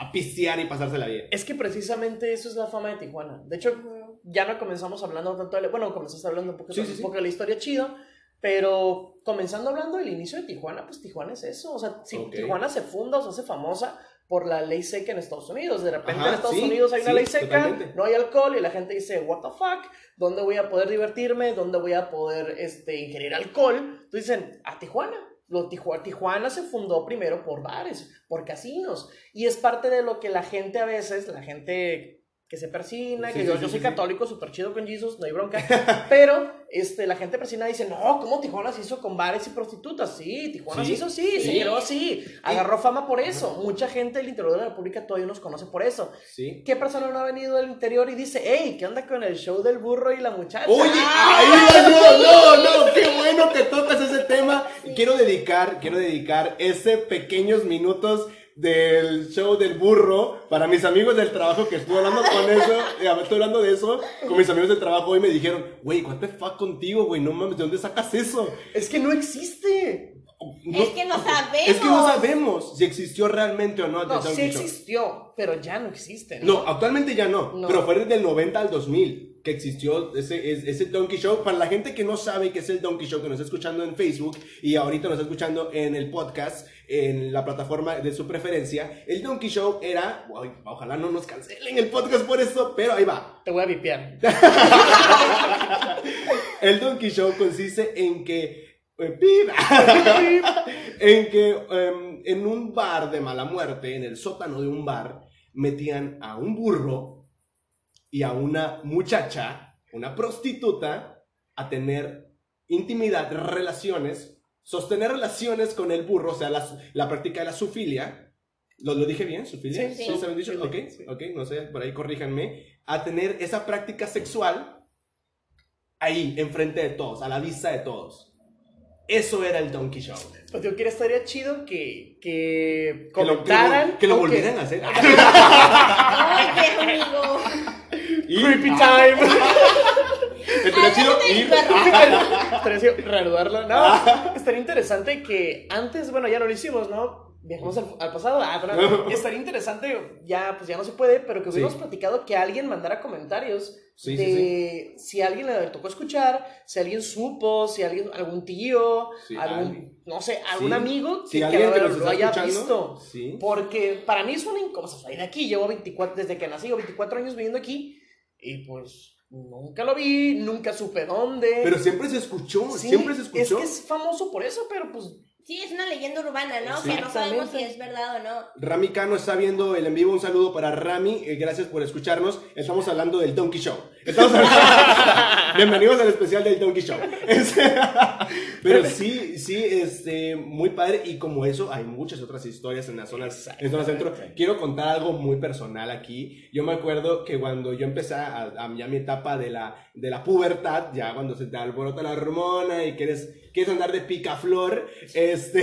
[SPEAKER 1] a, pistear y pasársela bien.
[SPEAKER 2] Es que precisamente eso es la fama de Tijuana. De hecho, ya no comenzamos hablando tanto de... Bueno, comenzaste hablando un poco,
[SPEAKER 1] Sí, sí,
[SPEAKER 2] poco de la historia chido, pero comenzando hablando del inicio de Tijuana, pues Tijuana es eso. O sea, si
[SPEAKER 1] Ok.
[SPEAKER 2] Tijuana se funda o se hace famosa por la ley seca en Estados Unidos. De repente
[SPEAKER 1] Ajá,
[SPEAKER 2] en Estados Unidos hay una ley seca,
[SPEAKER 1] totalmente.
[SPEAKER 2] no hay alcohol y la gente dice, what the fuck, ¿dónde voy a poder divertirme? ¿Dónde voy a poder este, ingerir alcohol? Entonces dicen, a Tijuana. Lo, Tiju- Tijuana se fundó primero por bares, por casinos. Y es parte de lo que la gente a veces, la gente que se persina,
[SPEAKER 1] Sí,
[SPEAKER 2] que
[SPEAKER 1] sí,
[SPEAKER 2] yo,
[SPEAKER 1] sí,
[SPEAKER 2] yo soy católico, súper chido con Jesus, no hay bronca. (laughs) Pero este, la gente persina dice, no, ¿cómo Tijuana se hizo con bares y prostitutas? Sí, Tijuana se hizo así, se creó así. Agarró fama por eso. Mucha gente del interior de la República todavía nos conoce por eso. ¿Qué persona no ha venido del interior y dice, hey, ¿qué onda con el show del burro y la muchacha?
[SPEAKER 1] Oye, ahí va, no, no, no, qué bueno que tocas ese tema. Quiero dedicar, quiero dedicar ese pequeños minutos del show del burro para mis amigos del trabajo que estuve hablando con eso, eh, estoy hablando de eso con mis amigos del trabajo y me dijeron, güey, what the fuck contigo, güey, no mames, ¿de dónde sacas eso?
[SPEAKER 2] Es que no existe.
[SPEAKER 1] No-
[SPEAKER 3] Es que no sabemos.
[SPEAKER 1] Es que no sabemos si existió realmente o no.
[SPEAKER 2] No,
[SPEAKER 1] The
[SPEAKER 2] sí existió, pero ya no existe.
[SPEAKER 1] No, actualmente ya no,
[SPEAKER 2] No.
[SPEAKER 1] pero fue desde el 90 al 2000 que existió ese, es- ese Donkey Show. Para la gente que no sabe qué es el Donkey Show, que nos está escuchando en Facebook y ahorita nos está escuchando en el podcast, en la plataforma de su preferencia, el Donkey Show era, ojalá no nos cancelen el podcast por eso, pero ahí va.
[SPEAKER 2] Te voy a vipear. (laughs)
[SPEAKER 1] El Donkey Show consiste en que... eh, (laughs) en que em, en un bar de mala muerte, en el sótano de un bar, metían a un burro y a una muchacha, una prostituta, a tener intimidad, relaciones, sostener relaciones con el burro, o sea, la, la práctica de la sufilia. ¿Lo, lo dije bien? ¿Sufilia?
[SPEAKER 2] Sí,
[SPEAKER 3] sí.
[SPEAKER 1] ¿Se habían dicho?
[SPEAKER 2] Sí,
[SPEAKER 1] ok,
[SPEAKER 2] sí.
[SPEAKER 1] ok, no sé, por ahí corríjanme. A tener esa práctica sexual ahí, enfrente de todos, a la vista de todos. Eso era el Donkey Show.
[SPEAKER 2] Pues yo quiero estaría chido que, que
[SPEAKER 1] Que lo, que lo-
[SPEAKER 2] comentaran.
[SPEAKER 1] que lo volvieran a hacer. (laughs)
[SPEAKER 3] Ay, qué amigo.
[SPEAKER 2] Creepy time. (laughs)
[SPEAKER 1] Estaría chido ir.
[SPEAKER 2] Estaría chido reanudarlo. No, estaría interesante que antes, bueno, ya no lo hicimos, ¿no? Viajamos al, al pasado. Ah, pero estaría interesante, ya, pues ya no se puede, pero que hubiéramos
[SPEAKER 1] Sí.
[SPEAKER 2] platicado que alguien mandara comentarios
[SPEAKER 1] Sí,
[SPEAKER 2] de
[SPEAKER 1] sí,
[SPEAKER 2] si alguien le tocó escuchar, si alguien supo, si alguien, algún tío,
[SPEAKER 1] Sí,
[SPEAKER 2] algún,
[SPEAKER 1] alguien.
[SPEAKER 2] no sé, algún
[SPEAKER 1] Sí.
[SPEAKER 2] amigo que,
[SPEAKER 1] alguien
[SPEAKER 2] que lo, haya
[SPEAKER 1] escuchando,
[SPEAKER 2] visto.
[SPEAKER 1] sí.
[SPEAKER 2] Porque para mí es una incómoda. Soy de aquí, llevo 24, desde que nací, llevo 24 años viviendo aquí. Y pues nunca lo vi, nunca supe dónde.
[SPEAKER 1] Pero siempre se escuchó,
[SPEAKER 2] Sí,
[SPEAKER 1] siempre se escuchó.
[SPEAKER 2] Es que es famoso por eso, pero pues.
[SPEAKER 3] Sí, es una leyenda urbana, ¿no?
[SPEAKER 1] Sí.
[SPEAKER 3] Que no sabemos si es verdad o no.
[SPEAKER 1] Rami Cano está viendo el en vivo. Un saludo para Rami. eh, gracias por escucharnos. Estamos hablando del Donkey Show. Estamos hablando- (laughs) Bienvenidos al especial del Donkey Show. Es- (laughs) Pero sí, sí, este, muy padre. Y como eso, hay muchas otras historias en la zona, en zona centro. Quiero contar algo muy personal aquí. Yo me acuerdo que cuando yo empecé a, a- ya mi etapa de la, de la pubertad, ya cuando se te alborota la hormona y quieres, quieres andar de picaflor, este.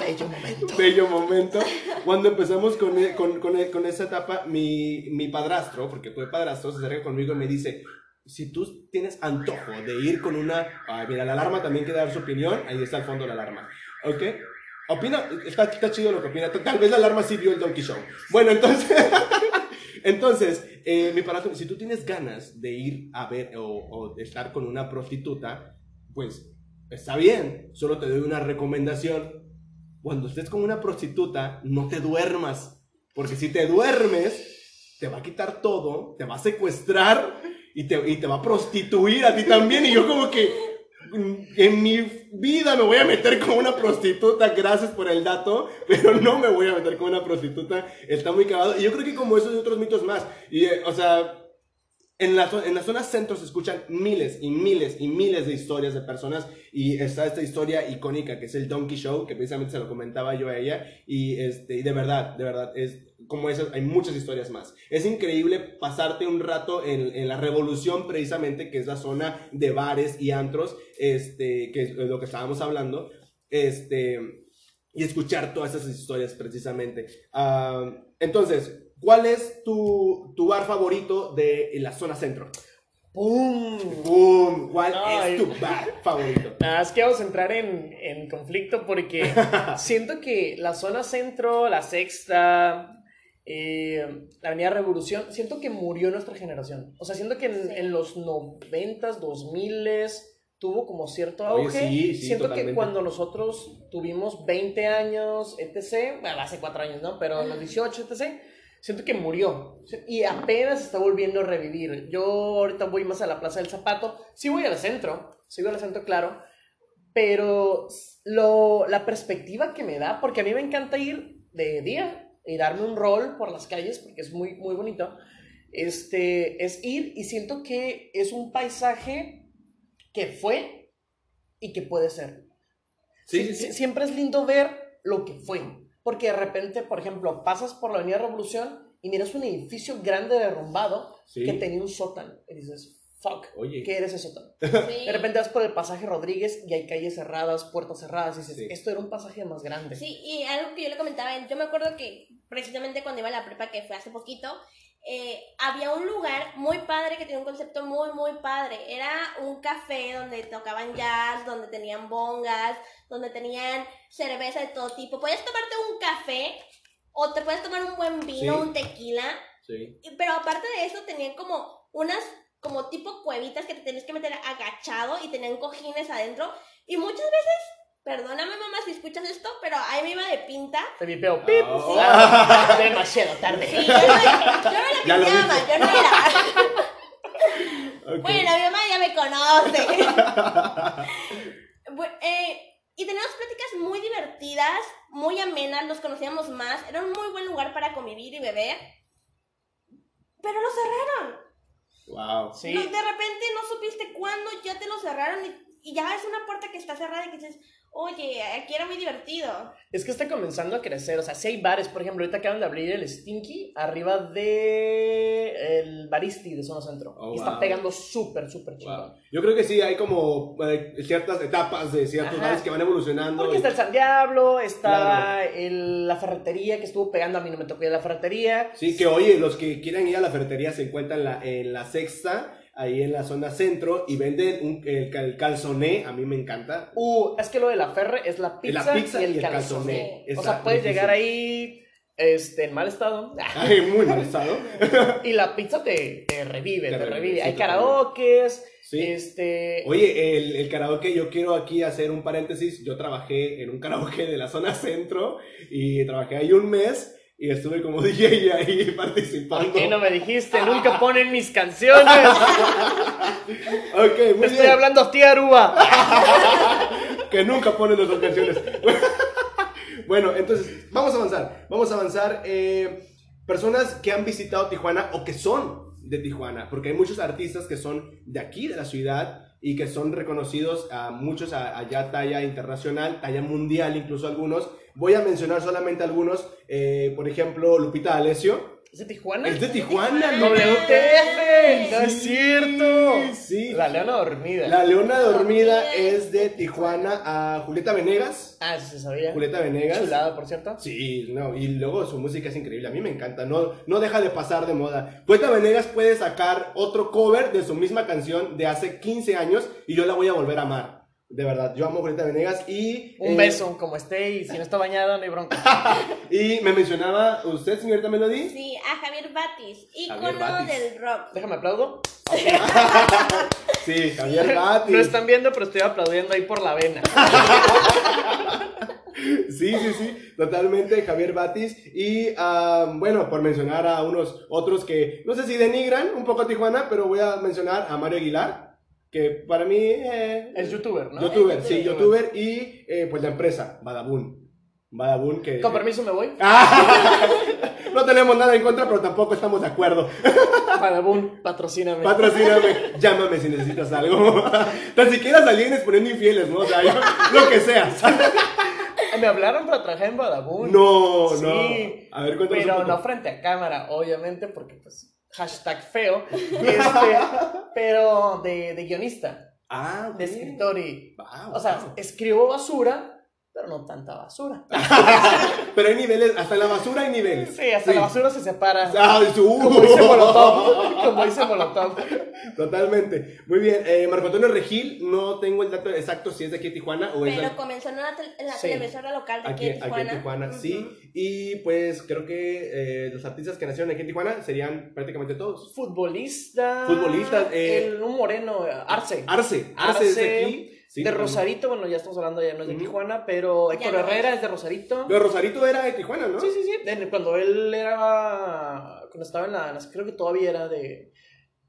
[SPEAKER 2] Bello momento.
[SPEAKER 1] bello momento. Cuando empezamos con, e- con, con, e- con esa etapa, mi, mi padrastro, porque tuve padrastro, se acerca conmigo y me dice, si tú tienes antojo de ir con una... Ay, mira, la alarma también quiere dar su opinión, ahí está al fondo la alarma. ¿Ok? Opina, está, está chido lo que opina. Tal vez la alarma sí vio el Donkey Show. Bueno, entonces... (laughs) Entonces, eh, mi padrastro, si tú tienes ganas de ir a ver o, o de estar con una prostituta, pues está bien, solo te doy una recomendación. Cuando estés con una prostituta, no te duermas, porque si te duermes, te va a quitar todo, te va a secuestrar y te, y te va a prostituir a ti también. Y yo como que mm, en mi vida me voy a meter con una prostituta, gracias por el dato, pero no me voy a meter con una prostituta, está muy cagado. Y yo creo que como esos y otros mitos más, y eh, o sea, en la, en la zona centro se escuchan miles y miles y miles de historias de personas y está esta historia icónica que es el Donkey Show, que precisamente se lo comentaba yo a ella y, este, y de verdad, de verdad, es como esas, hay muchas historias más. Es increíble pasarte un rato en, en la revolución precisamente, que es la zona de bares y antros, este, que es lo que estábamos hablando, este, y escuchar todas esas historias precisamente. Ah, entonces, ¿cuál es tu, tu bar favorito de la zona centro?
[SPEAKER 2] ¡Pum!
[SPEAKER 1] ¡Boom! ¿Cuál
[SPEAKER 2] Ay.
[SPEAKER 1] es tu bar favorito? (laughs)
[SPEAKER 2] Nada, es que vamos a entrar en, en conflicto porque (laughs) siento que la zona centro, la sexta, eh, la Avenida Revolución, siento que murió nuestra generación. O sea, siento que en,
[SPEAKER 3] Sí.
[SPEAKER 2] en los 90s, 2000 tuvo como cierto
[SPEAKER 1] Oye,
[SPEAKER 2] auge.
[SPEAKER 1] sí, sí,
[SPEAKER 2] siento
[SPEAKER 1] totalmente.
[SPEAKER 2] que cuando nosotros tuvimos 20 años, etc., bueno, hace 4 años, ¿no? Pero en los 18, etc., siento que murió. Y apenas está volviendo a revivir. Yo ahorita voy más a la Plaza del Zapato. Sí voy al centro, sí voy al centro, claro. Pero lo, la perspectiva que me da, porque a mí me encanta ir de día y darme un rol por las calles, porque es muy, muy bonito, este, es ir y siento que es un paisaje que fue y que puede ser.
[SPEAKER 1] Sí,
[SPEAKER 2] Sie-
[SPEAKER 1] sí, sí.
[SPEAKER 2] Siempre es lindo ver lo que fue, porque de repente, por ejemplo, pasas por la Avenida Revolución y miras un edificio grande derrumbado
[SPEAKER 1] Sí.
[SPEAKER 2] que tenía un sótano y dices, fuck,
[SPEAKER 1] Oye.
[SPEAKER 2] ¿qué era ese sótano? (laughs)
[SPEAKER 3] Sí.
[SPEAKER 2] De repente vas por el pasaje Rodríguez y hay calles cerradas, puertas cerradas, y dices,
[SPEAKER 1] Sí.
[SPEAKER 2] esto era un pasaje más grande.
[SPEAKER 3] Sí, y algo que yo le comentaba, yo me acuerdo que precisamente cuando iba a la prepa, que fue hace poquito, eh, había un lugar muy padre que tenía un concepto muy, muy padre. Era un café donde tocaban jazz, donde tenían bongas, donde tenían cerveza de todo tipo. Podías tomarte un café o te puedes tomar un buen vino,
[SPEAKER 1] Sí.
[SPEAKER 3] un tequila.
[SPEAKER 1] Sí.
[SPEAKER 3] Pero aparte de eso, tenían como unas, como tipo cuevitas que te tenías que meter agachado y tenían cojines adentro. Y muchas veces, perdóname mamá si escuchas esto, pero ahí me iba de pinta.
[SPEAKER 2] Te vipeo, pip.
[SPEAKER 1] Oh. (laughs)
[SPEAKER 2] Demasiado tarde.
[SPEAKER 3] Sí, yo no, yo no pintada,
[SPEAKER 1] dije.
[SPEAKER 3] yo no era. (laughs)
[SPEAKER 1] Ok.
[SPEAKER 3] Bueno, mi mamá ya me conoce. (laughs) Bu- eh, y teníamos pláticas muy divertidas, muy amenas, nos conocíamos más. Era un muy buen lugar para convivir y beber. Pero lo cerraron.
[SPEAKER 1] Wow.
[SPEAKER 2] Sí.
[SPEAKER 3] No, de repente no supiste cuándo ya te lo cerraron y, y ya es una puerta que está cerrada y que dices, oye, aquí era muy divertido.
[SPEAKER 2] Es que está comenzando a crecer. O sea, si hay bares, por ejemplo, ahorita acaban de abrir el Stinky arriba de el Baristi de Zona Centro.
[SPEAKER 1] Oh,
[SPEAKER 2] y está pegando súper, súper chido.
[SPEAKER 1] Wow. Yo creo que sí, hay como eh, ciertas etapas de ciertos
[SPEAKER 2] Ajá.
[SPEAKER 1] bares que van evolucionando.
[SPEAKER 2] Porque
[SPEAKER 1] y-
[SPEAKER 2] está el San Diablo, está
[SPEAKER 1] Claro.
[SPEAKER 2] el- la ferretería que estuvo pegando, a mí no me tocó ir a la ferretería.
[SPEAKER 1] Sí, que oye, los que quieran ir a la ferretería se encuentran en la, en la sexta, ahí en la zona centro, y venden un, el, cal- calzoné, a mí me encanta.
[SPEAKER 2] Uh, es que lo de la ferre es la pizza,
[SPEAKER 1] La pizza
[SPEAKER 2] y el,
[SPEAKER 1] y el
[SPEAKER 2] calzone. O sea, puedes llegar ahí este, en mal estado (laughs)
[SPEAKER 1] Ay, muy mal estado. (laughs)
[SPEAKER 2] y la pizza te, te revive,
[SPEAKER 1] Te
[SPEAKER 2] te,
[SPEAKER 1] revive,
[SPEAKER 2] revive.
[SPEAKER 1] sí,
[SPEAKER 2] Hay karaokes,
[SPEAKER 1] Sí.
[SPEAKER 2] este...
[SPEAKER 1] Oye, el, el karaoke, yo quiero aquí hacer un paréntesis. Yo trabajé en un karaoke de la zona centro y trabajé ahí un mes y estuve como (laughs) DJ ahí participando.
[SPEAKER 2] ¿Por qué no me dijiste? Nunca ponen mis canciones. (laughs)
[SPEAKER 1] Ok,
[SPEAKER 2] Te
[SPEAKER 1] muy
[SPEAKER 2] estoy
[SPEAKER 1] bien.
[SPEAKER 2] hablando, tía Aruba. (laughs)
[SPEAKER 1] que nunca ponen nuestras canciones. bueno, entonces, vamos a avanzar. Vamos a avanzar. eh, personas que han visitado Tijuana o que son de Tijuana, porque hay muchos artistas que son de aquí, de la ciudad, y que son reconocidos a muchos a- allá talla internacional, talla mundial, incluso algunos. Voy a mencionar solamente algunos, eh, por ejemplo, Lupita D'Alessio.
[SPEAKER 2] ¿Es de Tijuana?
[SPEAKER 1] Es de Tijuana.
[SPEAKER 2] WTF. No es
[SPEAKER 1] Sí,
[SPEAKER 2] cierto.
[SPEAKER 1] Sí.
[SPEAKER 2] La leona dormida.
[SPEAKER 1] La Leona Dormida es de Tijuana a Julieta Venegas.
[SPEAKER 2] Ah, eso se sabía.
[SPEAKER 1] Julieta Venegas.
[SPEAKER 2] Chulada, por cierto.
[SPEAKER 1] Sí, no, y luego su música es increíble, a mí me encanta, no, no deja de pasar de moda. Poeta Venegas puede sacar otro cover de su misma canción de hace 15 años y yo la voy a volver a amar. De verdad, yo amo a Julieta Venegas y...
[SPEAKER 2] Un
[SPEAKER 1] eh,
[SPEAKER 2] beso, como esté, y si no está bañada, no hay bronca. (laughs)
[SPEAKER 1] Y me mencionaba usted, señorita Melody.
[SPEAKER 3] Sí, a Javier Batis,
[SPEAKER 1] Javier
[SPEAKER 3] ícono
[SPEAKER 1] Batis.
[SPEAKER 3] del rock.
[SPEAKER 2] Déjame aplaudo.
[SPEAKER 1] Sí, (laughs) Javier Batis.
[SPEAKER 2] No están viendo, pero estoy aplaudiendo ahí por la vena. (laughs)
[SPEAKER 1] Sí, sí, sí, totalmente, Javier Batis. Y ah, bueno, por mencionar a unos otros que no sé si denigran un poco a Tijuana, pero voy a mencionar a Mario Aguilar, que para mí... eh,
[SPEAKER 2] Es youtuber, ¿no?
[SPEAKER 1] youtuber, sí,
[SPEAKER 2] youtuber.
[SPEAKER 1] Y eh, pues la empresa, Badabun. Badabun que...
[SPEAKER 2] Con permiso me voy.
[SPEAKER 1] Ah, (laughs) no tenemos nada en contra, pero tampoco estamos de acuerdo. (laughs)
[SPEAKER 2] Badabun, patrocíname.
[SPEAKER 1] Patrocíname, llámame si necesitas algo. (laughs) Tan siquiera salienes poniendo infieles, ¿no? O sea, yo- lo que sea.
[SPEAKER 2] Me hablaron para trabajar en Badabun.
[SPEAKER 1] No,
[SPEAKER 2] Sí,
[SPEAKER 1] no. A ver,
[SPEAKER 2] Pero no frente a cámara, obviamente, porque pues hashtag feo. (laughs) Este, pero de, de guionista,
[SPEAKER 1] Ah,
[SPEAKER 2] de escritor y...
[SPEAKER 1] Wow,
[SPEAKER 2] O sea,
[SPEAKER 1] wow.
[SPEAKER 2] escribo basura pero no tanta basura. (laughs)
[SPEAKER 1] Pero hay niveles, hasta en la basura hay niveles.
[SPEAKER 2] Sí, hasta la basura se separa.
[SPEAKER 1] Ah, su-
[SPEAKER 2] Como dice Molotov. Como dice Molotov.
[SPEAKER 1] Totalmente. Muy bien. Eh, Marco Antonio Regil, no tengo el dato exacto si es de aquí de Tijuana o es
[SPEAKER 3] Pero comenzó en la
[SPEAKER 2] Sí.
[SPEAKER 3] televisora local de
[SPEAKER 1] aquí,
[SPEAKER 3] aquí, en
[SPEAKER 1] aquí en Tijuana. Sí. Y pues creo que eh, los artistas que nacieron aquí en Tijuana serían prácticamente todos.
[SPEAKER 2] Futbolista.
[SPEAKER 1] Futbolistas, eh,
[SPEAKER 2] el, un moreno, Arce.
[SPEAKER 1] Arce. Arce, es de
[SPEAKER 2] Arce,
[SPEAKER 1] aquí. Sí,
[SPEAKER 2] de Rosarito, bueno, ya estamos hablando, ya no es de. Tijuana, pero Héctor
[SPEAKER 3] no
[SPEAKER 2] Herrera
[SPEAKER 3] es.
[SPEAKER 2] es de Rosarito.
[SPEAKER 1] Pero Rosarito era de Tijuana, ¿no?
[SPEAKER 2] Sí, sí, sí. En- Cuando él era. Cuando estaba en la. Creo que todavía era de.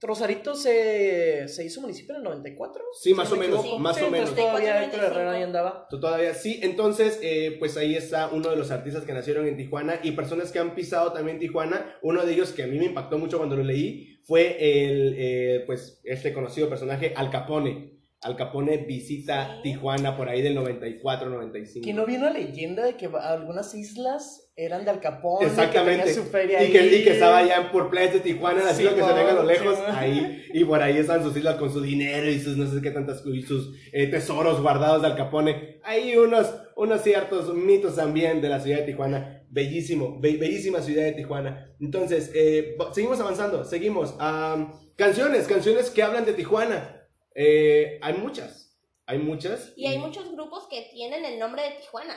[SPEAKER 2] Rosarito se, se hizo municipio en el 94.
[SPEAKER 1] Sí,
[SPEAKER 2] si
[SPEAKER 1] más
[SPEAKER 2] no
[SPEAKER 1] o
[SPEAKER 2] me
[SPEAKER 1] menos,
[SPEAKER 2] equivoco.
[SPEAKER 1] más
[SPEAKER 2] Sí,
[SPEAKER 1] o
[SPEAKER 2] entonces
[SPEAKER 1] menos.
[SPEAKER 2] Todavía Héctor
[SPEAKER 3] 94,
[SPEAKER 2] Herrera ahí andaba.
[SPEAKER 1] Tú Todavía sí, entonces, eh, pues ahí está uno de los artistas que nacieron en Tijuana y personas que han pisado también Tijuana. Uno de ellos que a mí me impactó mucho cuando lo leí fue el, eh, pues, este conocido personaje Al Capone. Al Capone visita
[SPEAKER 3] Sí.
[SPEAKER 1] Tijuana por ahí del 94, 95.
[SPEAKER 2] Que no vino la leyenda de que algunas islas eran de Al Capone.
[SPEAKER 1] Exactamente.
[SPEAKER 2] Que tenía su feria
[SPEAKER 1] Y que,
[SPEAKER 2] ahí.
[SPEAKER 1] y que estaba allá por playas de Tijuana, así
[SPEAKER 2] Sí,
[SPEAKER 1] lo que se venga a lo lejos, ahí, y por ahí están sus islas con su dinero y sus no sé qué tantas, y sus eh, tesoros guardados de Al Capone. Hay unos, unos ciertos mitos también de la ciudad de Tijuana. Bellísimo, be- bellísima ciudad de Tijuana. Entonces, eh, seguimos avanzando, seguimos. Am, canciones, canciones que hablan de Tijuana. Eh, hay muchas, hay muchas.
[SPEAKER 3] Y hay muchos grupos que tienen el nombre de Tijuana.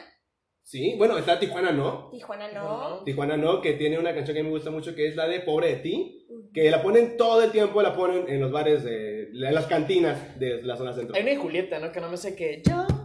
[SPEAKER 1] Sí, bueno, está Tijuana, ¿no?
[SPEAKER 3] Tijuana no.
[SPEAKER 1] Tijuana no, que tiene una canción que me gusta mucho que es la de Pobre de ti, que la ponen todo el tiempo, la ponen en los bares, de, en las cantinas de la zona centro.
[SPEAKER 2] Hay una de Julieta, ¿no? Que no me sé qué. Yo.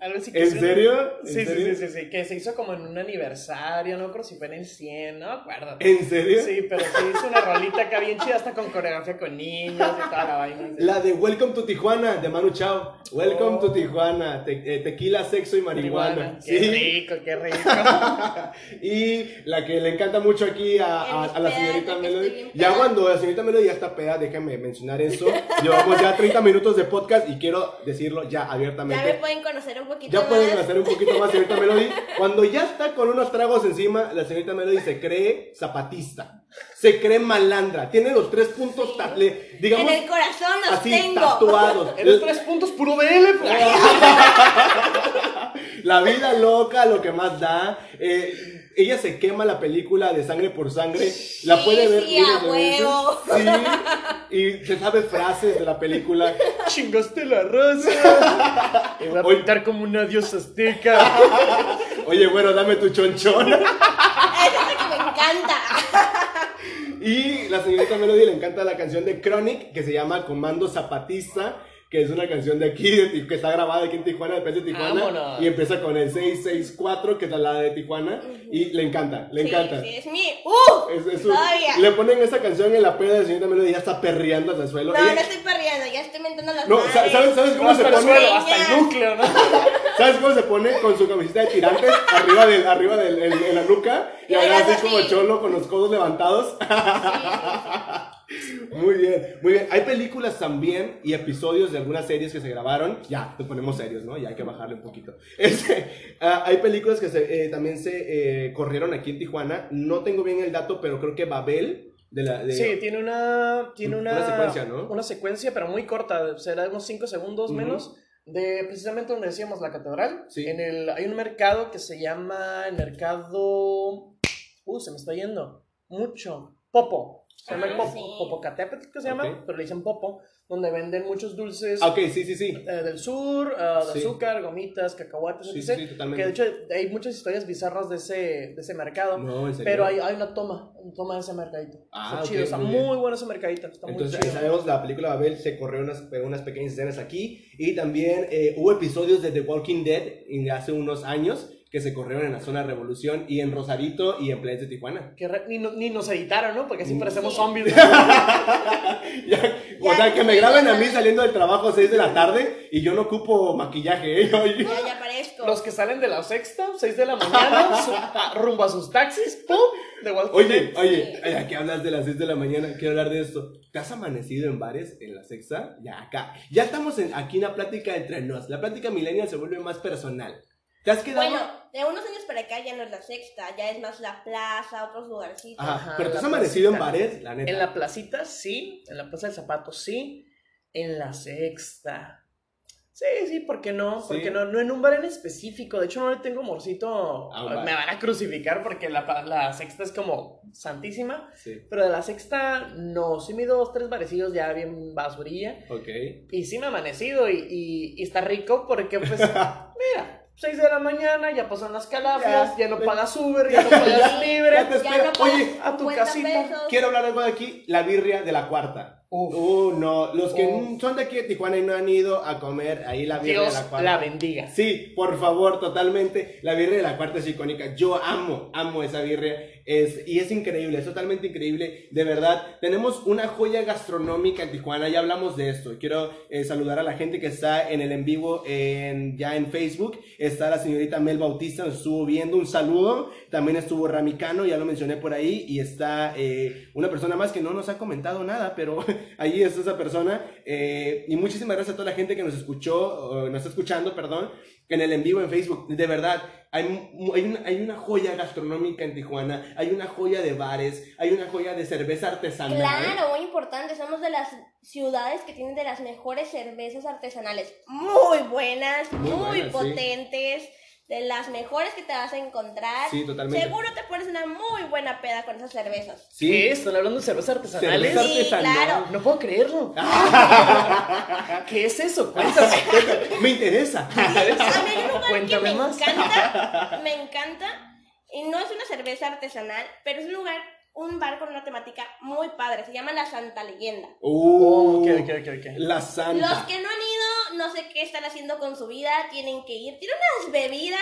[SPEAKER 2] Algo así que
[SPEAKER 1] ¿En serio? ¿En
[SPEAKER 2] Sí, sí,
[SPEAKER 1] serio?
[SPEAKER 2] sí, sí, sí. Que se hizo como en un aniversario, no creo si fue en el 100, no me acuerdo.
[SPEAKER 1] ¿En serio?
[SPEAKER 2] Sí, pero sí hizo una rolita acá bien chida, hasta con coreografía con niños y toda la vaina.
[SPEAKER 1] La de Welcome to Tijuana, de Manu Chao. Welcome
[SPEAKER 2] Oh.
[SPEAKER 1] to Tijuana, te- eh, tequila, sexo y marihuana.
[SPEAKER 2] Qué
[SPEAKER 1] Sí.
[SPEAKER 2] rico, qué rico. (laughs)
[SPEAKER 1] y la que le encanta mucho aquí a, a- a la señorita Melody. Ya cuando la señorita Melody ya está peda, déjame mencionar eso. Llevamos ya 30 minutos de podcast y quiero decirlo ya
[SPEAKER 3] Ya
[SPEAKER 1] abiertamente.
[SPEAKER 3] me pueden conocer un poquito
[SPEAKER 1] Ya
[SPEAKER 3] más.
[SPEAKER 1] pueden hacer un poquito más, señorita (laughs) Melody. Cuando ya está con unos tragos encima, la señorita Melody se cree zapatista. Se cree malandra. Tiene los tres puntos, ta- le- digamos,
[SPEAKER 3] en el corazón los
[SPEAKER 1] así
[SPEAKER 3] tengo.
[SPEAKER 1] tatuados.
[SPEAKER 2] En los tres puntos, puro BL. pues. (laughs)
[SPEAKER 1] La vida loca, lo que más da. Eh, ella se quema la película de Sangre por Sangre. La puede ver
[SPEAKER 3] sí,
[SPEAKER 1] miles
[SPEAKER 3] a
[SPEAKER 1] de veces.
[SPEAKER 3] huevo.
[SPEAKER 1] Sí. Y se sabe frases de la película. (laughs)
[SPEAKER 2] Chingaste la raza. (laughs) Te voy a
[SPEAKER 1] Oye.
[SPEAKER 2] pintar como una diosa azteca. (laughs)
[SPEAKER 1] Oye, bueno, dame tu chonchón.
[SPEAKER 3] Esa es la que me encanta.
[SPEAKER 1] Y la señorita Melody le encanta la canción de Chronic que se llama Comando Zapatista, que es una canción de aquí, de que está grabada aquí en Tijuana, de de Tijuana.
[SPEAKER 2] Vámonos.
[SPEAKER 1] Y empieza con el 664, que es la de Tijuana. Y le encanta, le
[SPEAKER 3] Sí,
[SPEAKER 1] encanta.
[SPEAKER 3] Sí, es mi. ¡Uh!
[SPEAKER 1] Es- es un-
[SPEAKER 3] Todavía.
[SPEAKER 1] le ponen esa canción en la peda de la señorita Melody y ya está perreando hasta el suelo.
[SPEAKER 3] No,
[SPEAKER 1] Ella-
[SPEAKER 3] no estoy perreando, ya estoy mentando las
[SPEAKER 1] No,
[SPEAKER 3] madres.
[SPEAKER 1] ¿sabes, ¿sabes cómo
[SPEAKER 2] No,
[SPEAKER 1] se pone?
[SPEAKER 2] suelo, hasta el núcleo, ¿no? (laughs)
[SPEAKER 1] ¿Sabes cómo se pone con su camiseta de tirantes (laughs) arriba del, arriba del, en, en la nuca? Y
[SPEAKER 3] Y
[SPEAKER 1] ahora así como cholo con los codos levantados. Muy bien, muy bien. Hay películas también y episodios de algunas series que se grabaron. Ya, nos ponemos serios, ¿no? Ya hay que bajarle un poquito. (laughs) Este, ah, hay películas que se, eh, también se eh, corrieron aquí en Tijuana. No tengo bien el dato, pero creo que Babel. De la, de-
[SPEAKER 2] Sí, tiene una. Tiene una,
[SPEAKER 1] Una secuencia, ¿no?
[SPEAKER 2] Una secuencia, pero muy corta. Será unos 5 segundos menos. De precisamente donde decíamos la catedral.
[SPEAKER 1] Sí.
[SPEAKER 2] En el, hay un mercado que se llama el mercado. Uh, se me está yendo. Mucho. Popo. Se llama el
[SPEAKER 3] Ah,
[SPEAKER 2] Popo.
[SPEAKER 3] sí.
[SPEAKER 2] Popocatépetl, que se llama, pero le dicen Popo. Donde venden muchos dulces
[SPEAKER 1] Ah, ok, sí, sí, sí.
[SPEAKER 2] eh, del sur, eh, de
[SPEAKER 1] Sí.
[SPEAKER 2] azúcar, gomitas, cacahuates,
[SPEAKER 1] Sí,
[SPEAKER 2] etc.
[SPEAKER 1] sí, sí, totalmente.
[SPEAKER 2] Que de hecho hay muchas historias bizarras de ese, de ese mercado.
[SPEAKER 1] No, en serio.
[SPEAKER 2] Pero hay, hay una toma, una toma de ese mercadito.
[SPEAKER 1] Ah,
[SPEAKER 2] está
[SPEAKER 1] ok,
[SPEAKER 2] chido, está
[SPEAKER 1] muy
[SPEAKER 2] muy, bueno ese mercadito. Está
[SPEAKER 1] Entonces,
[SPEAKER 2] muy chido.
[SPEAKER 1] sabemos, la película Babel se corrió unas, unas pequeñas escenas aquí. Y también eh, hubo episodios de The Walking Dead hace unos años que se corrieron en la zona Revolución y en Rosarito y en Playas de Tijuana.
[SPEAKER 2] Que re- ni, ni nos editaron, ¿no? Porque así parecemos zombies. (laughs)
[SPEAKER 1] Ya, o
[SPEAKER 3] Ya,
[SPEAKER 1] sea, que me graben a
[SPEAKER 3] ya.
[SPEAKER 1] mí saliendo del trabajo a 6 de la tarde y yo no ocupo maquillaje. ¿eh? Yo-
[SPEAKER 3] Ya, ya aparezco.
[SPEAKER 2] Los que salen de la sexta, 6 de la mañana, (laughs) su- a- rumbo a sus taxis, ¡pum! De Walking
[SPEAKER 1] Oye, oye, ay, aquí hablas de las 6 de la mañana, quiero hablar de esto. ¿Te has amanecido en bares en la sexta? Ya acá. Ya estamos en, aquí en la plática entre nos. La plática millennial se vuelve más personal. ¿Te has quedado?
[SPEAKER 3] Bueno, de unos años para acá ya no es la sexta, ya es más la plaza, otros lugarcitos.
[SPEAKER 1] Ajá, pero te
[SPEAKER 2] la
[SPEAKER 1] has amanecido en bares, la neta.
[SPEAKER 2] En la placita, sí. En la plaza del zapato, sí. En la sexta. Sí, sí, ¿por qué no?
[SPEAKER 1] Sí.
[SPEAKER 2] Porque no, no en un bar en específico. De hecho, no le tengo
[SPEAKER 1] bar.
[SPEAKER 2] Me van a crucificar porque la, la sexta es como santísima.
[SPEAKER 1] Sí.
[SPEAKER 2] Pero de la sexta, no. Sí, me dos, tres barecillos ya bien basurilla.
[SPEAKER 1] Ok.
[SPEAKER 2] Y sí me ha amanecido y, y, y está rico porque, pues, (laughs) mira. 6 de la mañana, ya pasan las calafias,
[SPEAKER 1] Ya.
[SPEAKER 2] ya, no pagas Uber, ya no pagas libre.
[SPEAKER 1] Ya te
[SPEAKER 3] Ya
[SPEAKER 1] espero.
[SPEAKER 3] no pagas
[SPEAKER 1] Oye,
[SPEAKER 2] a tu
[SPEAKER 3] 50
[SPEAKER 2] casita.
[SPEAKER 3] pesos.
[SPEAKER 1] quiero hablar algo de aquí, la birria de la cuarta.
[SPEAKER 2] Uf.
[SPEAKER 1] Uh, no, los que
[SPEAKER 2] Uf.
[SPEAKER 1] son de aquí de Tijuana y no han ido a comer ahí la birria
[SPEAKER 2] Dios
[SPEAKER 1] de la cuarta.
[SPEAKER 2] la bendiga.
[SPEAKER 1] Sí, por favor, totalmente. La birria de la cuarta es icónica. Yo amo, amo esa birria. Es, y es increíble, es totalmente increíble. De verdad, tenemos una joya gastronómica en Tijuana. Ya hablamos de esto. Quiero eh, saludar a la gente que está en el en vivo en, ya en Facebook. Está la señorita Mel Bautista, nos estuvo viendo. Un saludo. También estuvo Ramicano, ya lo mencioné por ahí. Y está eh, una persona más que no nos ha comentado nada, pero (laughs) ahí está esa persona. Eh, y muchísimas gracias a toda la gente que nos escuchó, nos está escuchando, perdón, en el en vivo en Facebook. De verdad, hay, hay, una, hay una joya gastronómica en Tijuana, hay una joya de bares, hay una joya de cerveza artesanal.
[SPEAKER 3] Claro, muy importante. Somos de las ciudades que tienen de las mejores cervezas artesanales. Muy buenas,
[SPEAKER 1] Muy
[SPEAKER 3] muy,
[SPEAKER 1] buenas, sí.
[SPEAKER 3] De las mejores que te vas a encontrar.
[SPEAKER 1] Sí, totalmente.
[SPEAKER 3] Seguro te pones una muy buena peda con esas cervezas.
[SPEAKER 1] Sí.
[SPEAKER 2] ¿Están hablando de cervezas artesanales?
[SPEAKER 1] Cerveza
[SPEAKER 3] Sí,
[SPEAKER 1] artesanal.
[SPEAKER 3] claro.
[SPEAKER 2] No puedo creerlo. (laughs) ¿Qué es eso? (laughs) Cuéntame.
[SPEAKER 1] Me interesa.
[SPEAKER 3] A mí hay un lugar que (laughs)
[SPEAKER 2] Cuéntame
[SPEAKER 3] me
[SPEAKER 2] más.
[SPEAKER 3] encanta, me encanta, y no es una cerveza artesanal, pero es un lugar, un bar con una temática muy padre, se llama La Santa Leyenda.
[SPEAKER 1] Uh,
[SPEAKER 2] Oh, ok, ok, ok, ok.
[SPEAKER 1] La
[SPEAKER 3] Los
[SPEAKER 1] santa.
[SPEAKER 3] que no han ido, no sé qué están haciendo con su vida, tienen que ir. Tiene unas bebidas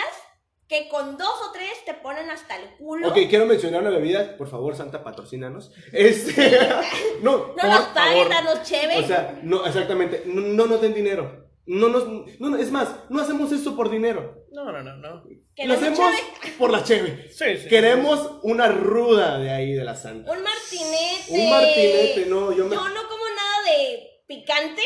[SPEAKER 3] que con dos o tres te ponen hasta el culo.
[SPEAKER 1] Ok, quiero mencionar una bebida. Por favor, Santa, patrocínanos. Este. (laughs) no,
[SPEAKER 3] No
[SPEAKER 1] por
[SPEAKER 3] nos paguen, danos chévere.
[SPEAKER 1] O sea, no, exactamente. No, no nos den dinero. No nos. No, no, es más, no hacemos esto por dinero.
[SPEAKER 2] No, no, no, no.
[SPEAKER 3] que
[SPEAKER 1] Lo
[SPEAKER 3] nos
[SPEAKER 1] hacemos
[SPEAKER 3] chévere.
[SPEAKER 1] por la cheve.
[SPEAKER 2] Sí, sí.
[SPEAKER 1] Queremos una ruda de ahí de la santa.
[SPEAKER 3] Un martinete.
[SPEAKER 1] Un martinete, no, yo me.
[SPEAKER 3] Yo no como nada de picante.